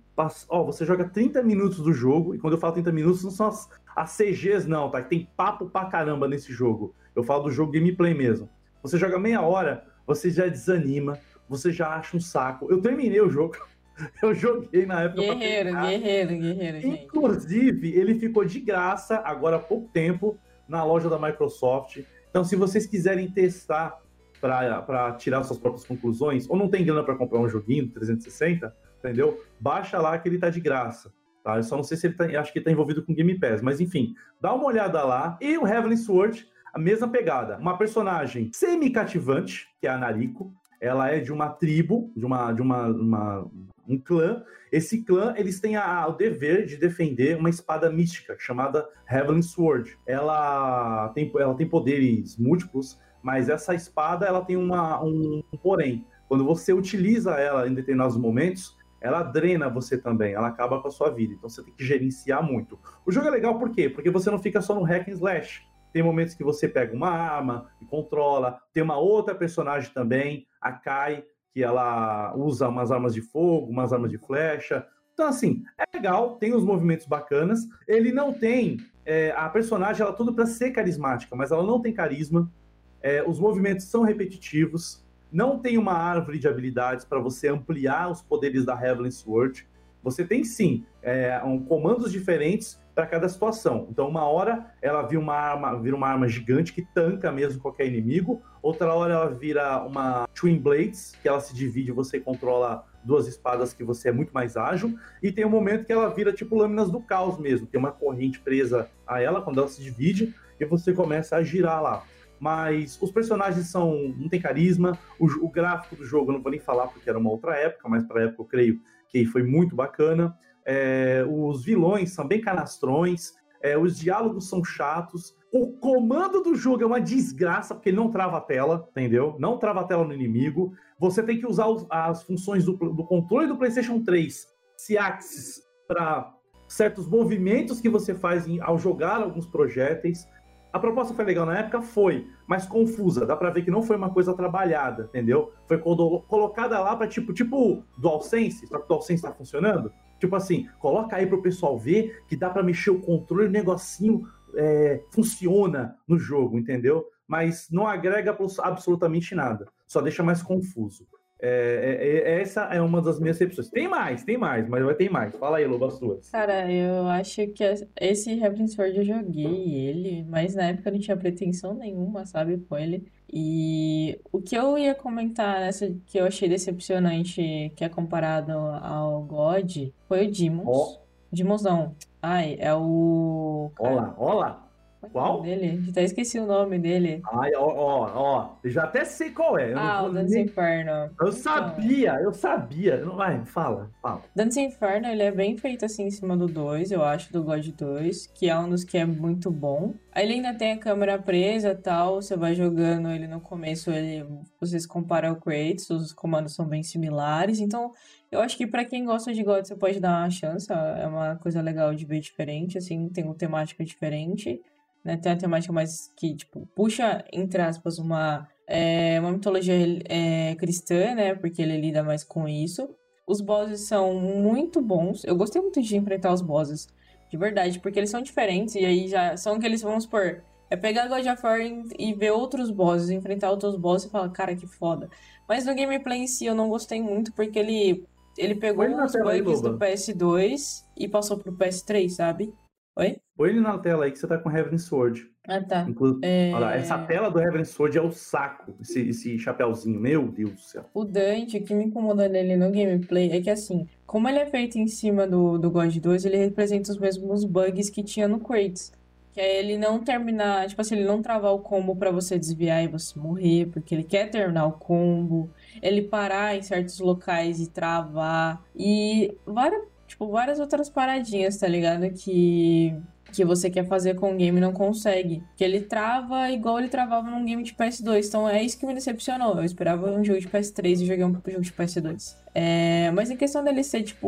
Ó, você joga 30 minutos do jogo, e quando eu falo 30 minutos, não são as, as CGs, não, tá? Tem papo pra caramba nesse jogo. Eu falo do jogo gameplay mesmo. Você joga meia hora, você já desanima, você já acha um saco. Eu terminei o jogo. Eu joguei na época. Guerreiro, guerreiro, guerreiro, gente. Inclusive, ele ficou de graça agora há pouco tempo na loja da Microsoft. Então, se vocês quiserem testar para tirar suas próprias conclusões, ou não tem grana para comprar um joguinho 360, entendeu? Baixa lá que ele tá de graça. Tá? Eu só não sei se ele tá, acho que ele tá envolvido com Game Pass, mas enfim, dá uma olhada lá. E o Heavenly Sword, a mesma pegada. Uma personagem semi-cativante, que é a Nariko. Ela é de uma tribo, de uma, de uma, uma um clã. Esse clã, eles têm a, o dever de defender uma espada mística chamada Heavenly Sword. Ela tem, ela tem poderes múltiplos, mas essa espada ela tem uma, um, um porém. Quando você utiliza ela em determinados momentos, ela drena você também, ela acaba com a sua vida. Então você tem que gerenciar muito. O jogo é legal por quê? Porque você não fica só no hack and slash. Tem momentos que você pega uma arma e controla. Tem uma outra personagem também, a Kai, que ela usa umas armas de fogo, umas armas de flecha. Então, assim, é legal, tem os movimentos bacanas. Ele não tem. É, a personagem, ela é tudo para ser carismática, mas ela não tem carisma. É, os movimentos são repetitivos. Não tem uma árvore de habilidades para você ampliar os poderes da Heavenly Sword. Você tem sim é, um, comandos diferentes para cada situação. Então, uma hora ela vira uma arma, vira uma arma gigante que tanca mesmo qualquer inimigo. Outra hora ela vira uma Twin Blades, que ela se divide, você controla duas espadas que você é muito mais ágil. E tem um momento que ela vira tipo lâminas do caos mesmo, tem uma corrente presa a ela quando ela se divide e você começa a girar lá mas os personagens são não tem carisma, o, o, gráfico do jogo eu não vou nem falar porque era uma outra época, mas para época eu creio que foi muito bacana. É, os vilões são bem canastrões, é, os diálogos são chatos, o comando do jogo é uma desgraça porque ele não trava a tela, entendeu? Não trava a tela no inimigo. Você tem que usar os, as funções do, do controle do PlayStation 3, se axis, para certos movimentos que você faz em, ao jogar alguns projéteis. A proposta foi legal na época? Foi, mas confusa. Dá pra ver que não foi uma coisa trabalhada, entendeu? Foi colocada lá pra tipo, tipo DualSense, só que o DualSense tá funcionando. Tipo assim, coloca aí pro pessoal ver que dá para mexer o controle, o negocinho é, funciona no jogo, entendeu? Mas não agrega absolutamente nada, só deixa mais confuso. É, é, é, essa é uma das minhas recepções. Tem mais, tem mais, mas vai ter mais. Fala aí, Loba, suas. Cara, eu acho que esse Heaven Sword eu joguei ele, mas na época eu não tinha pretensão nenhuma, sabe, com ele. E o que eu ia comentar nessa que eu achei decepcionante, que é comparado ao God, foi o Demons. Oh. Demons não. Ai, é o. Olá, olá. Qual? Dele? Já até esqueci o nome dele. Ai, ó, ó, ó. Já até sei qual é. Eu ah, o Dance nem... Inferno. Eu então... sabia, eu sabia. Vai, fala, fala. Dance Inferno, ele é bem feito assim em cima do 2, eu acho, do God 2, que é um dos que é muito bom. Aí ele ainda tem a câmera presa tal, você vai jogando ele no começo, ele, vocês comparam o Kratos, os comandos são bem similares, então eu acho que para quem gosta de God, você pode dar uma chance, é uma coisa legal de ver diferente, assim, tem uma temática diferente né? Tem uma temática mais que, tipo, puxa, entre aspas, uma, é, uma mitologia é, cristã, né? Porque ele lida mais com isso. Os bosses são muito bons. Eu gostei muito de enfrentar os bosses, de verdade, porque eles são diferentes e aí já são aqueles, vamos supor, é pegar God of War e ver outros bosses, enfrentar outros bosses e falar, cara, que foda. Mas no gameplay em si eu não gostei muito porque ele, ele pegou os bugs do PS2 e passou pro PS3, sabe? Oi? Põe ele na tela aí que você tá com Heaven Sword. Ah, tá. Inclu... É... Olha, essa tela do Heaven Sword é o saco, esse, esse chapéuzinho. Meu Deus do céu. O Dante, o que me incomoda nele no gameplay é que, assim, como ele é feito em cima do, do God 2, ele representa os mesmos bugs que tinha no Kratos. Que é ele não terminar, tipo assim, ele não travar o combo pra você desviar e você morrer, porque ele quer terminar o combo. Ele parar em certos locais e travar. E várias, tipo, várias outras paradinhas, tá ligado? Que que você quer fazer com o game não consegue. Que ele trava igual ele travava num game de PS2. Então é isso que me decepcionou. Eu esperava um jogo de PS3 e joguei um jogo de PS2. É, mas em questão dele ser, tipo,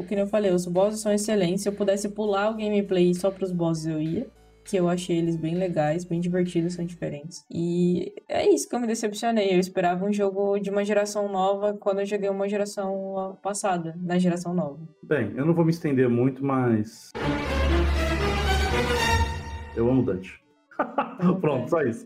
o que eu falei, os bosses são excelentes. Se eu pudesse pular o gameplay só pros bosses, eu ia. Que eu achei eles bem legais, bem divertidos, são diferentes. E é isso que eu me decepcionei. Eu esperava um jogo de uma geração nova quando eu joguei uma geração passada, na geração nova. Bem, eu não vou me estender muito, mas. Eu amo Dante. Pronto, só isso.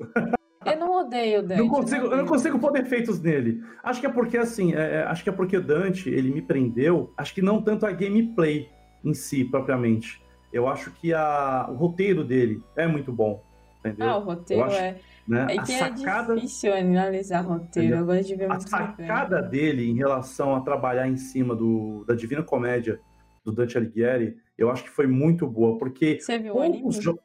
Eu não odeio o Dante. Não consigo, eu não consigo pôr defeitos nele. Acho que é porque, assim, é, é, acho que é porque o Dante, ele me prendeu, acho que não tanto a gameplay em si, propriamente. Eu acho que a, o roteiro dele é muito bom, entendeu? Ah, o roteiro acho, é... Né, é que sacada, é difícil analisar roteiro, Entendeu? eu de ver a muito sacada dele em relação a trabalhar em cima do, da Divina Comédia do Dante Alighieri, eu acho que foi muito boa, porque Você viu o anime? jo-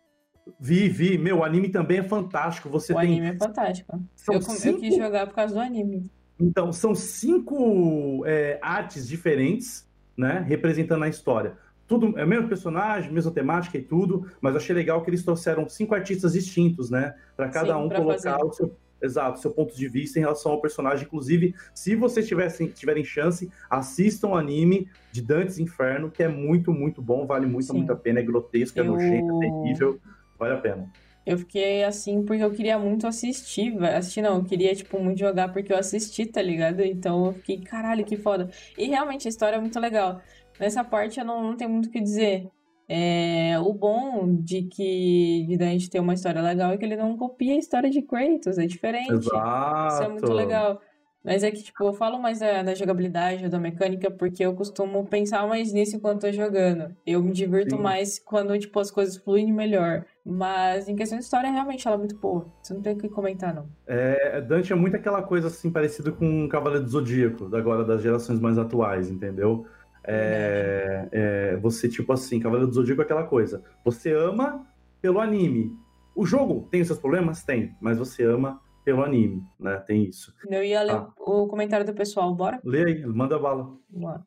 Vi, vi. Meu, o anime também é fantástico. Você O tem. anime é fantástico. Eu, com- eu cinco- quis jogar por causa do anime. Então, são cinco é, artes diferentes, né? Representando a história. Tudo é o mesmo personagem, mesma temática e tudo, mas achei legal que eles trouxeram cinco artistas distintos, né? Para cada Sim, um colocar fazer. o seu. Exato, seu ponto de vista em relação ao personagem. Inclusive, se vocês tivessem, tiverem chance, assistam o anime de Dantes Inferno, que é muito, muito bom, vale muito, Sim. muito a pena. É grotesco, é Eu- nojento, é terrível, vale a pena. Eu fiquei assim porque eu queria muito assistir. Assistir não, eu queria, tipo, muito jogar porque eu assisti, tá ligado? Então eu fiquei, caralho, que foda. E realmente a história é muito legal. Nessa parte eu não, não tenho muito o que dizer. É, o bom de que de a gente ter uma história legal é que ele não copia a história de Kratos, é diferente. Exato. Isso é muito legal. Mas é que, tipo, eu falo mais da, da jogabilidade, da mecânica, porque eu costumo pensar mais nisso enquanto tô jogando. Eu me divirto Sim. mais quando, tipo, as coisas fluem melhor. Mas em questão de história, realmente, ela é muito boa. Você não tem o que comentar, não. É, Dante é muito aquela coisa assim, parecida com o Cavaleiro do Zodíaco, da- agora das gerações mais atuais, entendeu? É, é, você, tipo assim, Cavaleiro do Zodíaco é aquela coisa. Você ama pelo anime. O jogo tem os seus problemas? Tem, mas você ama pelo anime, né? Tem isso. Eu ia ler Ah. o comentário do pessoal, bora? Lê aí, manda bala.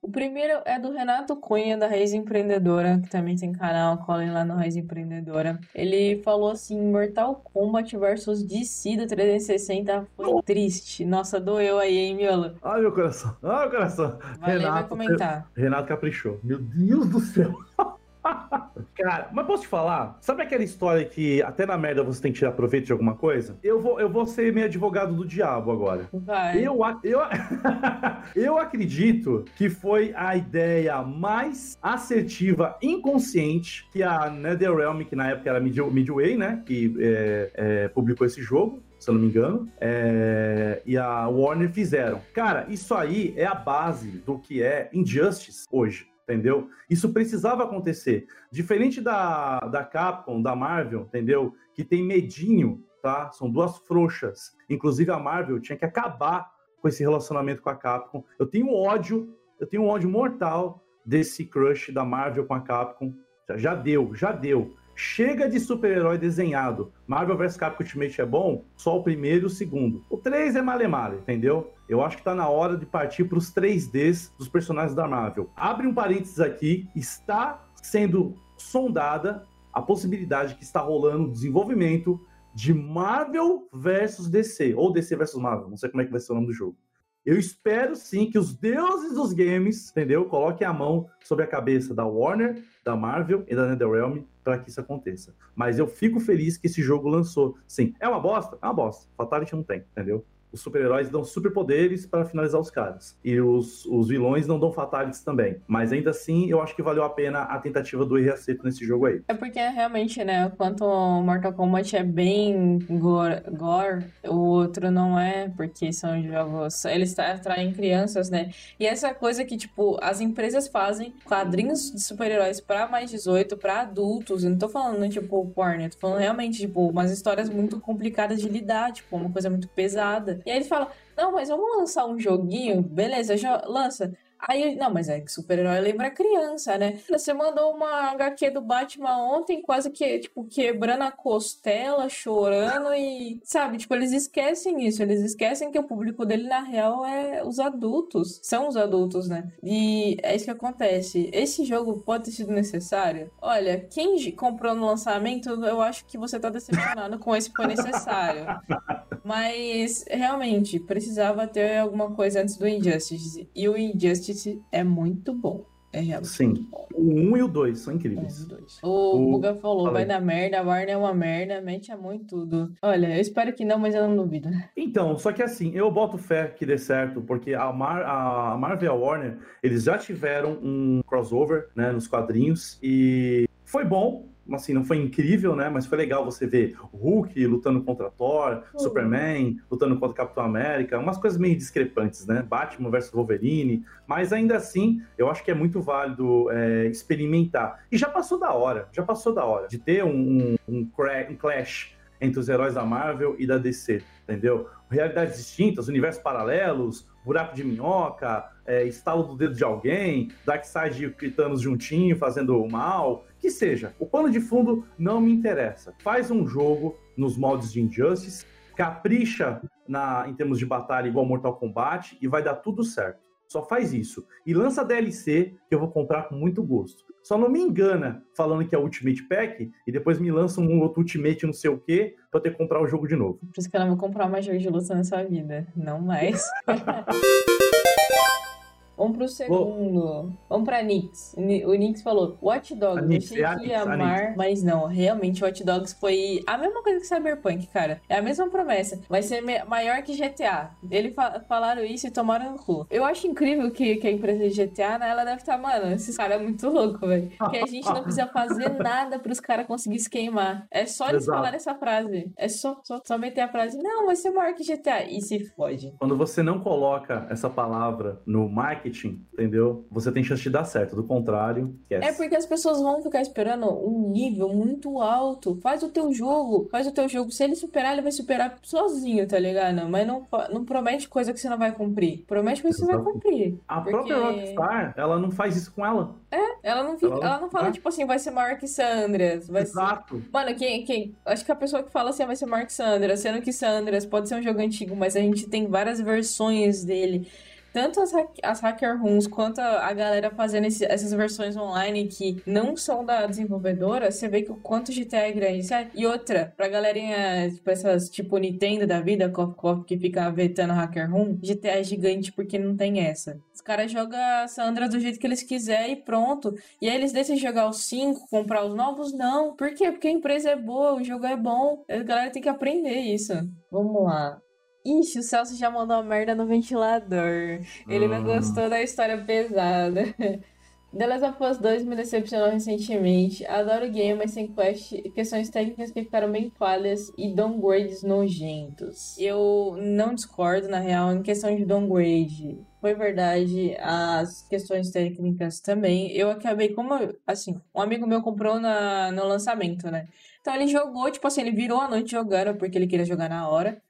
O primeiro é do Renato Cunha, da Raiz Empreendedora, que também tem canal, colhem lá no Raiz Empreendedora. Ele falou assim: Mortal Kombat versus DC do 360 foi triste. Nossa, doeu aí, hein, Miola? Ai, meu coração. Ai, meu coração. Vai e vai Renato, comentar. Renato caprichou. Meu Deus do céu. Cara, mas posso te falar? Sabe aquela história que até na merda você tem que tirar proveito de alguma coisa? Eu vou, eu vou ser meio advogado do diabo agora. Vai. Eu, eu, eu acredito que foi a ideia mais assertiva, inconsciente, que a NetherRealm, que na época era Mid- Midway, né? Que é, é, publicou esse jogo. Se eu não me engano, é, e a Warner fizeram. Cara, isso aí é a base do que é Injustice hoje, entendeu? Isso precisava acontecer. Diferente da, da Capcom, da Marvel, entendeu? Que tem medinho, tá? São duas frouxas. Inclusive a Marvel tinha que acabar com esse relacionamento com a Capcom. Eu tenho ódio, eu tenho um ódio mortal desse crush da Marvel com a Capcom. Já, já deu, já deu. Chega de super-herói desenhado. Marvel vs Capcom Ultimate é bom, só o primeiro e o segundo. O 3 é male-male, entendeu? Eu acho que tá na hora de partir para os 3Ds dos personagens da Marvel. Abre um parênteses aqui, está sendo sondada a possibilidade que está rolando o desenvolvimento de Marvel versus DC, ou DC versus Marvel, não sei como é que vai ser o nome do jogo. Eu espero sim que os deuses dos games, entendeu? Coloquem a mão sobre a cabeça da Warner, da Marvel e da NetherRealm para que isso aconteça. Mas eu fico feliz que esse jogo lançou. Sim, é uma bosta? É uma bosta. Fatality não tem, entendeu? Os super-heróis dão superpoderes para finalizar os caras. E os, os vilões não dão fatalities também. Mas ainda assim, eu acho que valeu a pena a tentativa do erro e acerto nesse jogo aí. É porque realmente, né, enquanto o Mortal Kombat é bem gore, gore, o outro não é, porque são jogos, eles tra- atraem crianças, né? E essa coisa que, tipo, as empresas fazem quadrinhos de super-heróis pra mais 18, pra adultos, eu não tô falando, tipo, porn, eu tô falando realmente, tipo, umas histórias muito complicadas de lidar, tipo, uma coisa muito pesada. E aí eles falam, não, mas vamos lançar um joguinho, beleza, jo- lança. Aí, não, mas é que super-herói lembra criança, né? Você mandou uma HQ do Batman ontem, quase que, tipo, quebrando a costela, chorando e, sabe, tipo, eles esquecem isso, eles esquecem que o público dele, na real, é os adultos, são os adultos, né? E é isso que acontece. Esse jogo pode ter sido necessário? Olha, quem comprou no lançamento, eu acho que você tá decepcionado com esse foi necessário. Mas, realmente, precisava ter alguma coisa antes do Injustice. E o Injustice é muito bom. É realmente Sim. muito. O 1 e o 2 são É, incríveis. dois. O O- Buga falou, Fala vai dar merda, a Warner é uma merda, mete a em tudo. Olha, eu espero que não, mas eu não duvido. Então, só que assim, eu boto fé que dê certo, porque a, Mar a Marvel e a Warner, eles já tiveram um crossover, né, nos quadrinhos, e foi bom, assim, não foi incrível, né, mas foi legal você ver Hulk lutando contra Thor, Uhum. Superman lutando contra Capitão América, umas coisas meio discrepantes, né, Batman versus Wolverine, mas ainda assim, eu acho que é muito válido é, experimentar. E já passou da hora, já passou da hora de ter um, um, um clash entre os heróis da Marvel e da DC, entendeu? Realidades distintas, universos paralelos, buraco de minhoca, é, estalo do dedo de alguém, Darkseid e Thanos juntinho fazendo mal, que seja. O pano de fundo não me interessa. Faz um jogo nos moldes de Injustice, capricha na, em termos de batalha igual Mortal Kombat e vai dar tudo certo. Só faz isso. E lança DLC que eu vou comprar com muito gosto. Só não me engana falando que é Ultimate Pack e depois me lança um outro Ultimate não sei o que pra ter que comprar o jogo de novo. Por isso que eu não vou comprar mais jogo de luta nessa vida. Não mais. Vamos pro segundo. Vamos pra Nix. Ni- O Nix falou: Watch Dogs, Nix, achei é que ia amar, mas não. Realmente, Watch Dogs foi a mesma coisa que Cyberpunk, cara. É a mesma promessa. Vai ser maior que GTA. Eles fa- falaram isso e tomaram no cu. Eu acho incrível que, que a empresa de GTA, né, ela deve estar, mano, esses caras é muito louco, velho. Que a gente não precisa fazer nada pros caras conseguirem se queimar. É só eles Exato. falarem essa frase. É só, só, só meter a frase, não, vai ser maior que GTA. E se fode. Quando você não coloca essa palavra no marketing, entendeu? Você tem chance de dar certo. Do contrário. É porque as pessoas vão ficar esperando um nível muito alto. Faz o teu jogo, faz o teu jogo. Se ele superar, ele vai superar sozinho, tá ligado? Mas não, não promete coisa que você não vai cumprir. Promete coisa que você vai cumprir. A porque- própria Rockstar, ela não faz isso com ela. Ela não, fica, Ela- ela não fala, é. tipo assim, vai ser maior que Sandras. Vai ser... Exato. Mano, quem, quem. Acho que a pessoa que fala assim "Ah, vai ser Mark Sanders, sendo que Sandras pode ser um jogo antigo, mas a gente tem várias versões dele. Tanto as, as hacker rooms quanto a, a galera fazendo esse- essas versões online que não são da desenvolvedora, você vê que o quanto GTA é grande. E outra, pra galerinha, tipo, essas tipo Nintendo da vida, Cof Cof, que fica vetando hacker room, GTA é gigante porque não tem essa. Os caras jogam a Sandra do jeito que eles quiserem e pronto. E aí eles decidem jogar os 5, comprar os novos? Não. Por quê? Porque a empresa é boa, o jogo é bom. A galera tem que aprender isso. Vamos lá. Ixi, o Celso já mandou uma merda no ventilador. Ele não Hum. gostou da história pesada. The Last of Us 2 me decepcionou recentemente. Adoro o game, mas tem quest- questões técnicas que ficaram bem falhas e downgrades nojentos. Eu não discordo, na real, em questão de downgrade. Foi verdade, as questões técnicas também. Eu acabei, como, assim, um amigo meu comprou na, no lançamento, né? Então ele jogou, tipo assim, ele virou a noite jogando porque ele queria jogar na hora.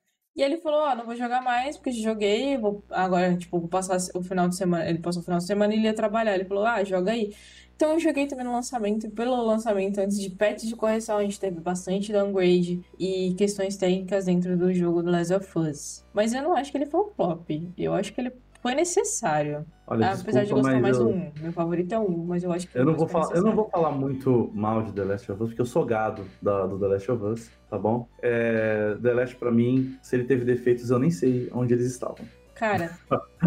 E ele falou, ó, não vou jogar mais, porque joguei, vou agora, tipo, vou passar o final de semana. Ele passou o final de semana e ele ia trabalhar. Ele falou, ah, joga aí. Então eu joguei também no lançamento. E pelo lançamento, antes de patch de correção, a gente teve bastante downgrade e questões técnicas dentro do jogo do Last of Us. Mas eu não acho que ele foi um flop. Eu acho que ele foi necessário. Olha, Apesar de desculpa, gostar mais eu, 1. Meu favorito é 1, mas eu acho que eu não vou foi falar, eu não vou falar muito mal de The Last of Us, porque eu sou gado da, do The Last of Us, tá bom? É, The Last, pra mim, se ele teve defeitos, eu nem sei onde eles estavam. Cara,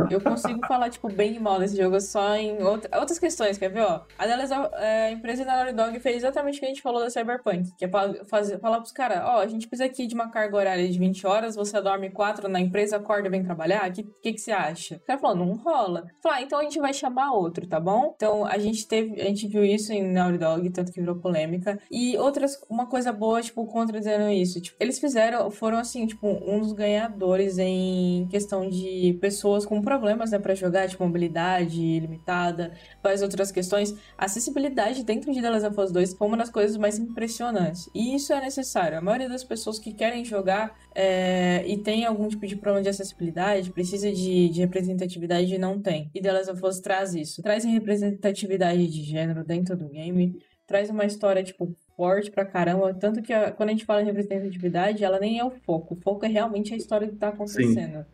eu consigo falar, tipo, bem e mal desse jogo só em outra- outras questões, quer ver, ó? A, Delas, é, a empresa da Naughty Dog fez exatamente o que a gente falou da Cyberpunk, que é pra fazer, falar pros caras, ó, a gente precisa aqui de uma carga horária de 20 horas, você dorme 4 na empresa, acorda e vem trabalhar, o que, que, que você acha? O cara falou, não rola. Falou, ah, então a gente vai chamar outro, tá bom? Então, a gente teve, a gente viu isso em Naughty Dog, tanto que virou polêmica, e outras, uma coisa boa, tipo, contra dizendo isso, tipo, eles fizeram, foram, assim, tipo, um dos ganhadores em questão de de pessoas com problemas, né, para jogar, tipo mobilidade limitada, várias outras questões. A acessibilidade dentro de The Last of Us 2 foi uma das coisas mais impressionantes. E isso é necessário. A maioria das pessoas que querem jogar é, e tem algum tipo de problema de acessibilidade, precisa de, de representatividade e não tem. E The Last of Us traz isso. Traz representatividade de gênero dentro do game, traz uma história, tipo, forte pra caramba. Tanto que a, quando a gente fala em representatividade, ela nem é o foco. O foco é realmente a história que tá acontecendo. Sim,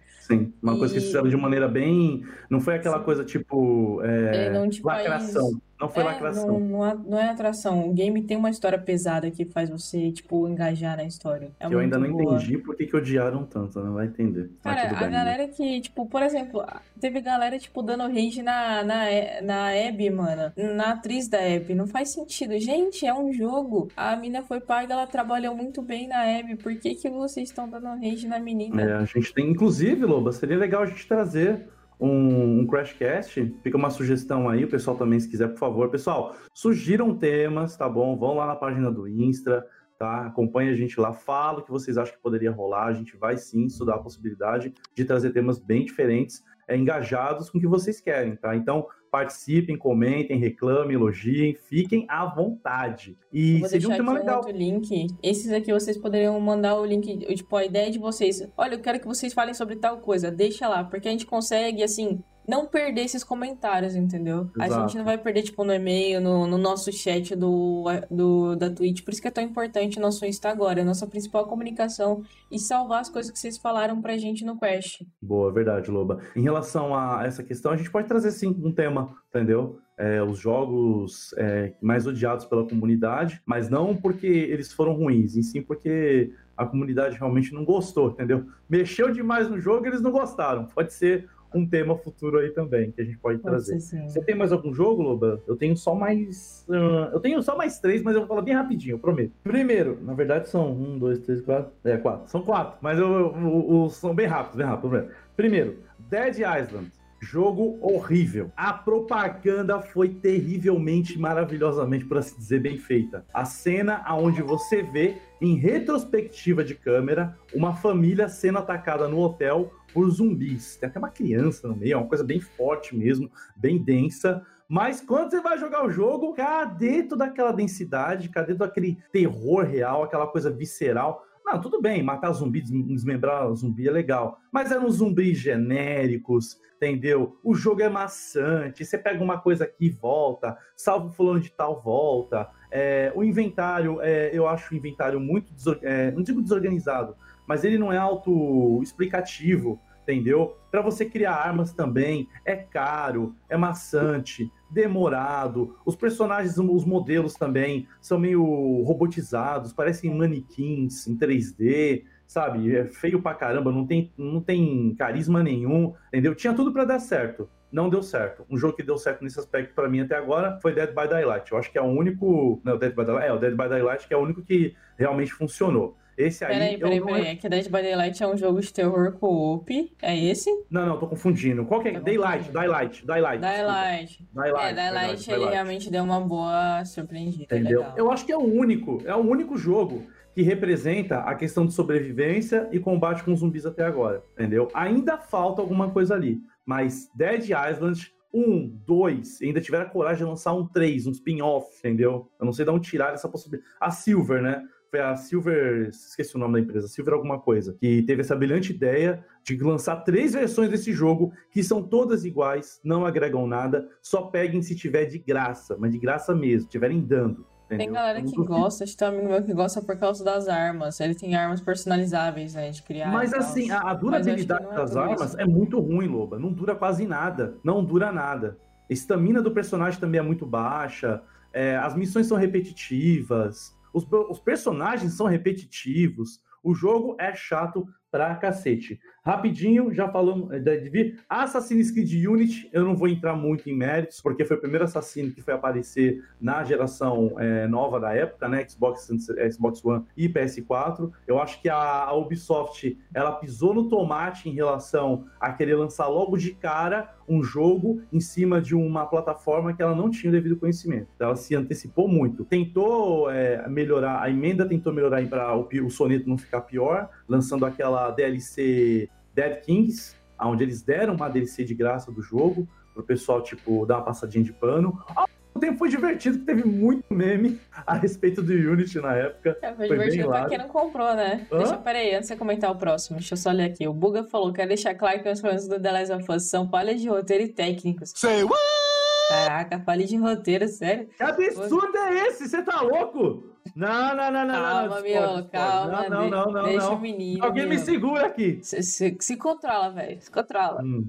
uma coisa que eles fizeram de maneira bem. Não foi aquela Sim. coisa tipo. é, É, não, tipo, lacração. Não foi É, lacração. Não, não, é, não é atração. O game tem uma história pesada que faz você, tipo, engajar na história. É que eu ainda não boa. entendi por que, que odiaram tanto, não vai entender. Cara, a bem, né? galera que, tipo, por exemplo, teve galera, tipo, dando rage na, na, na Abby, mano. Na atriz da Abby. Não faz sentido. Gente, é um jogo. A mina foi paga, ela trabalhou muito bem na Abby. Por que que vocês estão dando rage na menina? É, a gente tem, inclusive, Loba, seria legal a gente trazer um, um Crashcast. Fica uma sugestão aí, o pessoal também, se quiser, por favor. Pessoal, sugiram temas, tá bom? Vão lá na página do Insta, tá? Acompanhe a gente lá, fala o que vocês acham que poderia rolar. A gente vai sim estudar a possibilidade de trazer temas bem diferentes, é, engajados com o que vocês querem, tá? Então, participem, comentem, reclamem, elogiem, fiquem à vontade. E seria um tema legal. outro link. Esses aqui vocês poderiam mandar o link, tipo, a ideia de vocês. Olha, eu quero que vocês falem sobre tal coisa. Deixa lá, porque a gente consegue, assim, não perder esses comentários, entendeu? A Exato. gente não vai perder, tipo, no e-mail, no, no nosso chat do, do, da Twitch. Por isso que é tão importante o nosso Insta agora. A nossa principal comunicação e salvar as coisas que vocês falaram pra gente no Crash. Boa, verdade, Loba. Em relação a essa questão, a gente pode trazer sim um tema, entendeu? É, os jogos é, mais odiados pela comunidade, mas não porque eles foram ruins, e sim porque a comunidade realmente não gostou, entendeu? Mexeu demais no jogo, eles não gostaram. Pode ser um tema futuro aí também que a gente pode trazer. sim. Você tem mais algum jogo, Loba? Eu tenho só mais. ah, eu tenho só mais três, mas eu vou falar bem rapidinho, eu prometo. Primeiro, na verdade são um, dois, três, quatro. É, quatro. São quatro, mas eu, eu- eu- são bem rápidos, bem rápidos. Primeiro. Primeiro, Dead Island. Jogo horrível. A propaganda foi terrivelmente, maravilhosamente, por assim dizer, bem feita. A cena onde você vê, em retrospectiva de câmera, uma família sendo atacada no hotel por zumbis. Tem até uma criança no meio, é uma coisa bem forte mesmo, bem densa. Mas quando você vai jogar o jogo, cadê toda aquela densidade? Cadê todo aquele terror real, aquela coisa visceral? Não, tudo bem, matar zumbi, des- desmembrar zumbi é legal. Mas eram zumbis genéricos, entendeu? O jogo é maçante, você pega uma coisa aqui e volta, salva o fulano de tal, volta. É, o inventário, é, eu acho o inventário muito, é, não digo desorganizado, mas ele não é auto-explicativo, entendeu? Para você criar armas também, é caro, é maçante, demorado. Os personagens, os modelos também são meio robotizados, parecem manequins em 3D, sabe? É feio pra caramba, não tem, não tem carisma nenhum, entendeu? Tinha tudo para dar certo. Não deu certo. Um jogo que deu certo nesse aspecto para mim até agora foi Dead by Daylight. Eu acho que é o único. Não, Dead by Daylight. É, o Dead by Daylight que é o único que realmente funcionou. Esse aí. Peraí, eu peraí, não- peraí. É que Dead by Daylight é um jogo de terror co-op. É esse? Não, não, tô confundindo. Qual que é? Tá Daylight. Daylight, Daylight. Daylight. Daylight. É, Daylight ele realmente deu uma boa surpreendida. Entendeu? Legal. Eu acho que é o único, é o único jogo que representa a questão de sobrevivência e combate com zumbis até agora, entendeu? Ainda falta alguma coisa ali, mas Dead Island 1, 2, ainda tiveram a coragem de lançar um 3, um spin-off, entendeu? Eu não sei de onde tirar essa possibilidade. A Silver, né? Foi a Silver, esqueci o nome da empresa, Silver alguma coisa, que teve essa brilhante ideia de lançar três versões desse jogo que são todas iguais, não agregam nada, só peguem se tiver de graça, mas de graça mesmo, estiverem dando. Tem entendeu? galera Eu não que gosta, tem um amigo meu que gosta por causa das armas. Ele tem armas personalizáveis, né? De criar. Mas assim, a, a durabilidade é das armas isso. é muito ruim, Loba. Não dura quase nada. Não dura nada. A estamina do personagem também é muito baixa. é, as missões são repetitivas. Os, os personagens são repetitivos. O jogo é chato pra cacete. Rapidinho, já falamos de vir. Assassin's Creed Unity, eu não vou entrar muito em méritos, porque foi o primeiro assassino que foi aparecer na geração é, nova da época, né? Xbox, Xbox One e PS4. Eu acho que a, Ubisoft ela pisou no tomate em relação a querer lançar logo de cara um jogo em cima de uma plataforma que ela não tinha o devido conhecimento. Ela se antecipou muito. Tentou é, melhorar, a emenda tentou melhorar para o, o soneto não ficar pior, lançando aquela DLC Dead Kings, onde eles deram uma DLC de graça do jogo, pro pessoal, tipo, dar uma passadinha de pano. Ao mesmo tempo foi divertido, que teve muito meme a respeito do Unity na época. É, foi Foi divertido pra quem não comprou, né? Hã? Deixa, peraí, antes de você comentar o próximo, deixa eu só ler aqui. O Buga falou, quero deixar claro que os problemas do The Last of Us são falhas de roteiro e técnicos. Say what? Caraca, falha de roteiro, sério? Que absurdo é esse? Você tá louco? Não, não, não, não, não. Calma, discordo. calma. Não, não, não, não. Deixa não. o menino. Alguém me segura aqui. Se, controla, velho. Se controla. Hum.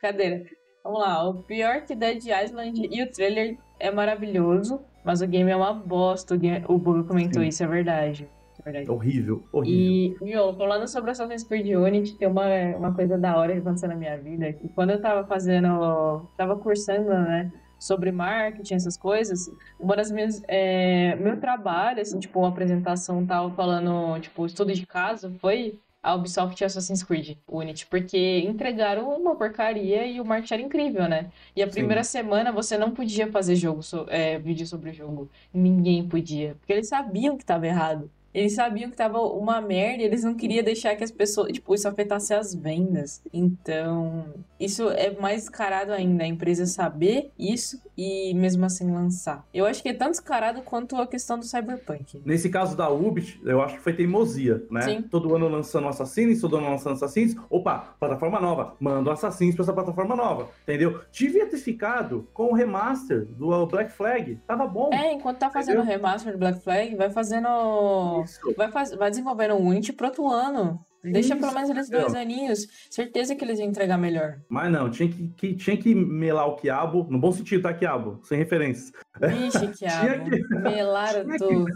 Cadeira. Vamos lá. O pior que Dead Island e o trailer é maravilhoso, mas o game é uma bosta. O, game... o Buga comentou isso, é verdade. É verdade. Horrível, horrível. E, Miolo, falando sobre Assassin's Creed Unity, tem uma, uma coisa da hora que aconteceu na minha vida. Que quando eu tava fazendo, tava cursando, né, sobre marketing, essas coisas, uma das minhas, é, meu trabalho, assim, tipo, uma apresentação tal, falando, tipo, estudo de caso, foi a Ubisoft e Assassin's Creed Unity, porque entregaram uma porcaria e o marketing era incrível, né? E a Sim. primeira semana você não podia fazer jogo, so- é, vídeo sobre o jogo. Ninguém podia, porque eles sabiam que tava errado. Eles sabiam que tava uma merda, e eles não queriam deixar que as pessoas, tipo, isso afetasse as vendas. Então, isso é mais descarado ainda, a empresa saber isso e mesmo assim lançar. Eu acho que é tão descarado quanto a questão do Cyberpunk. Nesse caso da Ubisoft, eu acho que foi teimosia, né? Sim. Todo ano lançando Assassins, todo ano lançando Assassins. Opa, plataforma nova. Manda um Assassins pra essa plataforma nova, entendeu? Devia ter ficado com o remaster do Black Flag. Tava bom. É, enquanto tá fazendo o remaster do Black Flag, vai fazendo. Isso. Vai, faz... vai desenvolvendo o Unity pro outro ano. Deixa Isso, pelo menos eles dois aninhos. Certeza que eles iam entregar melhor. Mas não, tinha que, que- tinha que melar o quiabo, no bom sentido, tá, quiabo? Sem referências. Vixe, quiabo. Melaram tinha que-.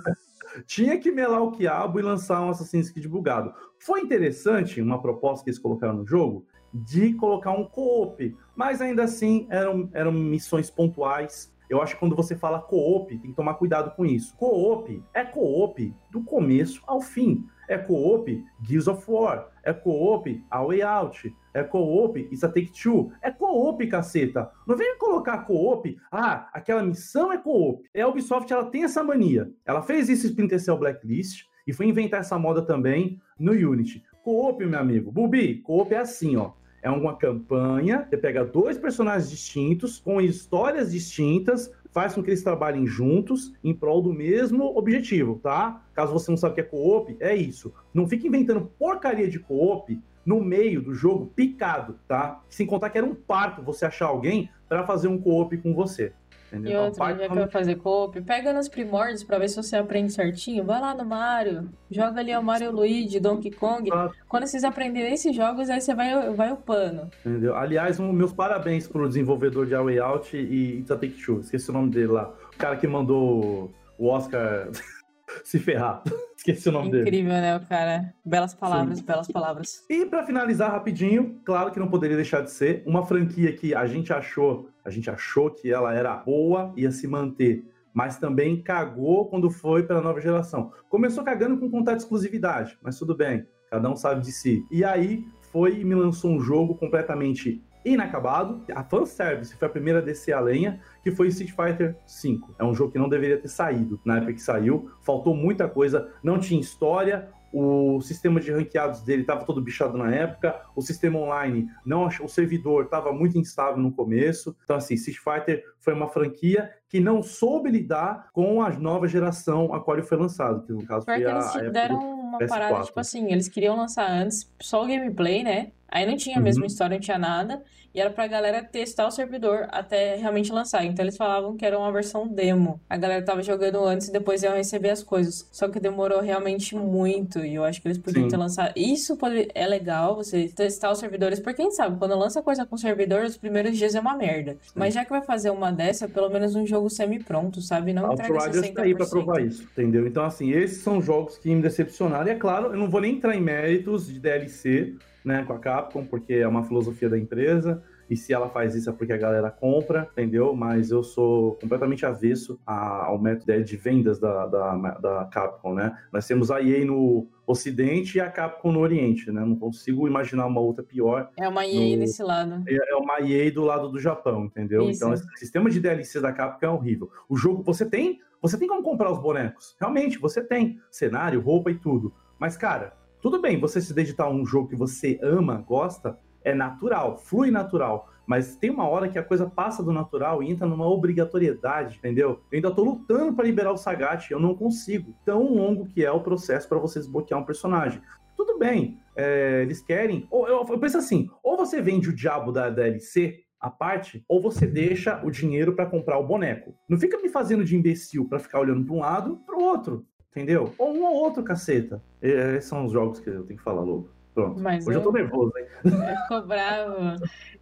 Tinha que melar o quiabo e lançar um Assassin's Creed bugado. Foi interessante uma proposta que eles colocaram no jogo de colocar um co-op, mas ainda assim eram, eram missões pontuais. Eu acho que quando você fala co-op, tem que tomar cuidado com isso. Co-op é co-op do começo ao fim. É co-op Gears of War. É co-op A Way Out. É co-op It's a Take Two. É co-op, caceta. Não vem colocar co-op. Ah, aquela missão é co-op. É a Ubisoft, ela tem essa mania. Ela fez isso em Splinter Cell Blacklist e foi inventar essa moda também no Unity. Co-op, meu amigo. Bubi, co-op é assim, ó. É uma campanha, você pega dois personagens distintos, com histórias distintas, faz com que eles trabalhem juntos em prol do mesmo objetivo, tá? Caso você não sabe o que é co-op, é isso. Não fica inventando porcaria de co-op no meio do jogo picado, tá? Sem contar que era um parto você achar alguém para fazer um co-op com você. Entendeu? E um outra, parto já que vai fazer coop, pega nos primórdios pra ver se você aprende certinho. Vai lá no Mario, joga ali o Mario Luigi, Donkey Kong. Quando vocês aprenderem esses jogos, aí você vai, vai upando. Entendeu? Aliás, um, meus parabéns pro desenvolvedor de A Way Out e It's a Take Two. Esqueci o nome dele lá. O cara que mandou o Oscar se ferrar. Esqueci o nome dele. Incrível, né, o cara? Belas palavras, belas palavras. E pra finalizar rapidinho, claro que não poderia deixar de ser uma franquia que a gente achou, a gente achou que ela era boa, ia se manter, mas também cagou quando foi pela nova geração. Começou cagando com contato de exclusividade, mas tudo bem, cada um sabe de si. E aí foi e me lançou um jogo completamente inacabado. A fanservice foi a primeira a descer a lenha, que foi Street Fighter V. É um jogo que não deveria ter saído na época que saiu. Faltou muita coisa, não tinha história, o sistema de ranqueados dele estava todo bichado na época, o sistema online, não o servidor estava muito instável no começo. Então, assim, Street Fighter foi uma franquia que não soube lidar com a nova geração a qual ele foi lançado, que no caso Pior foi a, eles a deram uma PS4. parada, tipo assim, eles queriam lançar antes só o gameplay, né? Aí não tinha a mesma Uhum. história, não tinha nada. E era pra galera testar o servidor até realmente lançar. Então eles falavam que era uma versão demo. A galera tava jogando antes e depois iam receber as coisas. Só que demorou realmente muito. E eu acho que eles podiam Sim. ter lançado. Isso pode- é legal, você testar os servidores. Porque quem sabe, quando lança coisa com servidor, os primeiros dias é uma merda. Mas já que vai fazer uma dessa, pelo menos um jogo semi-pronto, sabe? Não entrega Outriders tá aí pra 60%. provar isso, entendeu? Então, assim, esses são jogos que me decepcionaram. E é claro, eu não vou nem entrar em méritos de DLC, né, com a Capcom, porque é uma filosofia da empresa. E se ela faz isso é porque a galera compra, entendeu? Mas eu sou completamente avesso ao método de vendas da, da, da Capcom, né? Nós temos a EA no Ocidente e a Capcom no Oriente, né? Não consigo imaginar uma outra pior É uma EA No- nesse lado. é uma EA do lado do Japão, entendeu? Isso. Então, esse sistema de DLC da Capcom é horrível. O jogo, você tem, você tem como comprar os bonecos. Realmente, você tem cenário, roupa e tudo. Mas, cara, tudo bem você se dedicar a um jogo que você ama, gosta, é natural, flui natural. Mas tem uma hora que a coisa passa do natural e entra numa obrigatoriedade, entendeu? Eu ainda tô lutando para liberar o Sagat, eu não consigo. Tão longo que é o processo para você desbloquear um personagem. Tudo bem, é, eles querem. Ou, eu, eu penso assim: ou você vende o diabo da DLC a parte, ou você deixa o dinheiro para comprar o boneco. Não fica me fazendo de imbecil para ficar olhando para um lado para o outro, entendeu? Ou um ou outro, caceta. Esses são os jogos que eu tenho que falar logo. Pronto. Mas Hoje eu... eu- tô nervoso, hein? Ficou brava.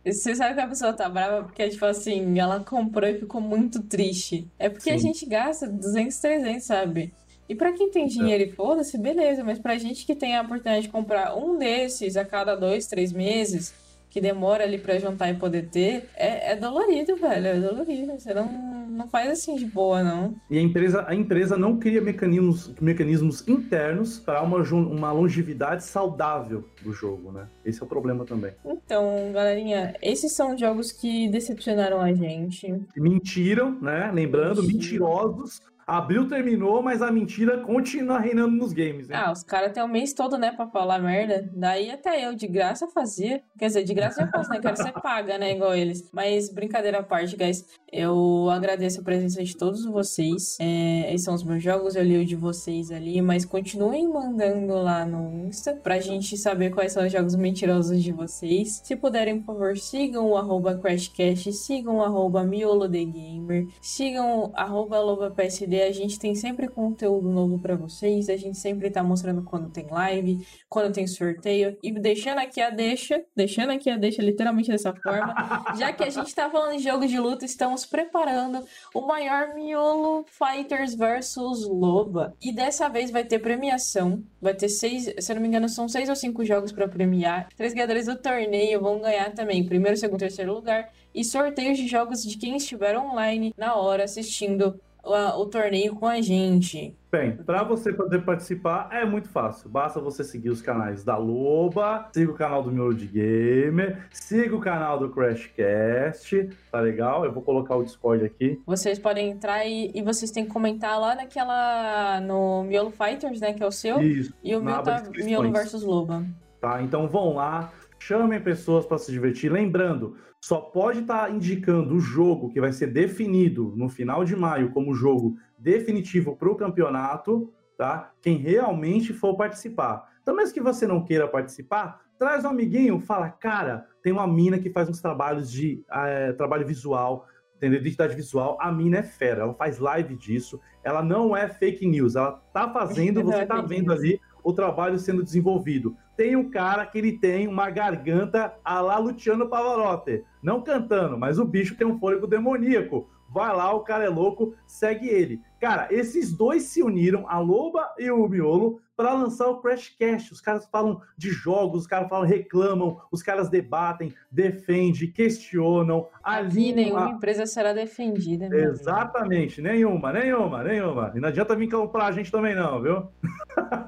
Você sabe que a pessoa tá brava porque, tipo assim, ela comprou e ficou muito triste. É porque a Sim. gente gasta 200, 300, sabe? E pra quem tem dinheiro e foda-se, beleza. Mas pra gente que tem a oportunidade de comprar um desses a cada dois, três meses, que demora ali pra juntar e poder ter, é, é dolorido, velho. É dolorido. Você não, não faz assim de boa, não. E a empresa, a empresa não cria mecanismos, mecanismos internos para uma, uma longevidade saudável do jogo, né? Esse é o problema também. Então, galerinha, esses são jogos que decepcionaram a gente. Mentiram, né? Lembrando, Mentira. mentirosos. Abril terminou, mas a mentira continua reinando nos games, né? Ah, os caras têm o mês todo, né, pra falar merda. Daí até eu, de graça, fazia. Quer dizer, de graça eu faço, né? Quero ser paga, né? Igual eles. Mas brincadeira à parte, guys. Eu agradeço a presença de todos vocês. É, esses são os meus jogos, eu li o de vocês ali. Mas continuem mandando lá no Insta pra gente saber quais são os jogos mentirosos de vocês. Se puderem, por favor, sigam o arroba CrashCast, sigam o arroba MioloTheGamer, sigam o arroba LobaPSD. A gente tem sempre conteúdo novo pra vocês. A gente sempre tá mostrando quando tem live, quando tem sorteio. E deixando aqui a deixa, deixando aqui a deixa literalmente dessa forma. Já que a gente tá falando de jogo de luta, estamos preparando o maior miolo Fighters versus Loba. E dessa vez vai ter premiação. Vai ter seis, se não me engano, são seis ou cinco jogos pra premiar. Três ganhadores do torneio vão ganhar também primeiro, segundo, terceiro lugar. E sorteios de jogos de quem estiver online na hora assistindo o, o torneio com a gente. Bem, para você poder participar é muito fácil. Basta você seguir os canais da Loba, siga o canal do Miolo de Gamer, siga o canal do Crashcast, tá legal? Eu vou colocar o Discord aqui. Vocês podem entrar e, e vocês têm que comentar lá naquela. no Miolo Fighters, né? Que é o seu. Isso, E o meu tá. Miolo versus Loba. tá? Então vão lá, chamem pessoas para se divertir. Lembrando, só pode estar indicando o jogo que vai ser definido no final de maio como jogo definitivo para o campeonato, tá? Quem realmente for participar. Então, mesmo que você não queira participar, traz um amiguinho, fala, cara, tem uma mina que faz uns trabalhos de eh, trabalho visual, entendeu? Identidade visual. A mina é fera, ela faz live disso. Ela não é fake news, ela tá fazendo, você é tá fake vendo ali o trabalho sendo desenvolvido. Tem um cara que ele tem uma garganta a lá Luciano Pavarotti. Não cantando, mas o bicho tem um fôlego demoníaco. Vai lá, o cara é louco, segue ele. Cara, esses dois se uniram, a Loba e o Miolo, para lançar o Crashcast. Os caras falam de jogos, os caras falam, reclamam, os caras debatem, defendem, questionam, Aqui nenhuma a- empresa será defendida. amigo. Exatamente, nenhuma, nenhuma, nenhuma. E não adianta vir comprar a gente também, não, viu?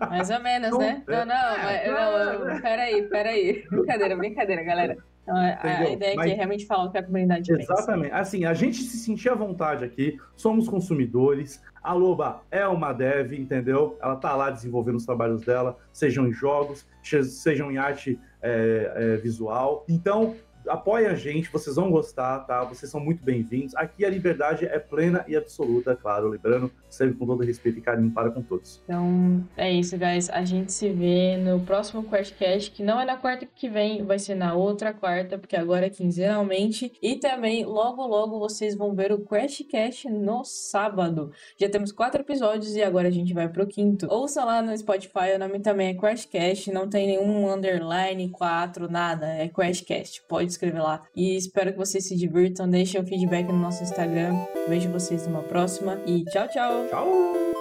Mais ou menos, né? é- Não, não, mas, não, não, peraí, peraí. Brincadeira, brincadeira, galera. Então, a- ideia aqui Mas- é realmente falar o que a comunidade pensa. Exatamente. Assim, a gente se sentir à vontade aqui, somos consumidores. A Loba é uma dev, entendeu? Ela tá lá desenvolvendo os trabalhos dela, sejam em jogos, sejam em arte é, é, visual. Então, apoie a gente, vocês vão gostar, tá? Vocês são muito bem-vindos. Aqui a liberdade é plena e absoluta, claro, lembrando, sempre com todo respeito e carinho para com todos. Então, é isso, guys. A gente se vê no próximo QuestCast, que não é na quarta que vem, vai ser na outra quarta, porque agora é quinzenalmente. E também, logo, logo, vocês vão ver o QuestCast no sábado. Já temos quatro episódios e agora a gente vai pro quinto. Ouça lá no Spotify, o nome também é QuestCast, não tem nenhum underline, quatro, nada. É QuestCast. Pode escrever lá. E espero que vocês se divirtam. Deixem o feedback no nosso Instagram. Vejo vocês numa próxima. E tchau, tchau! Tchau!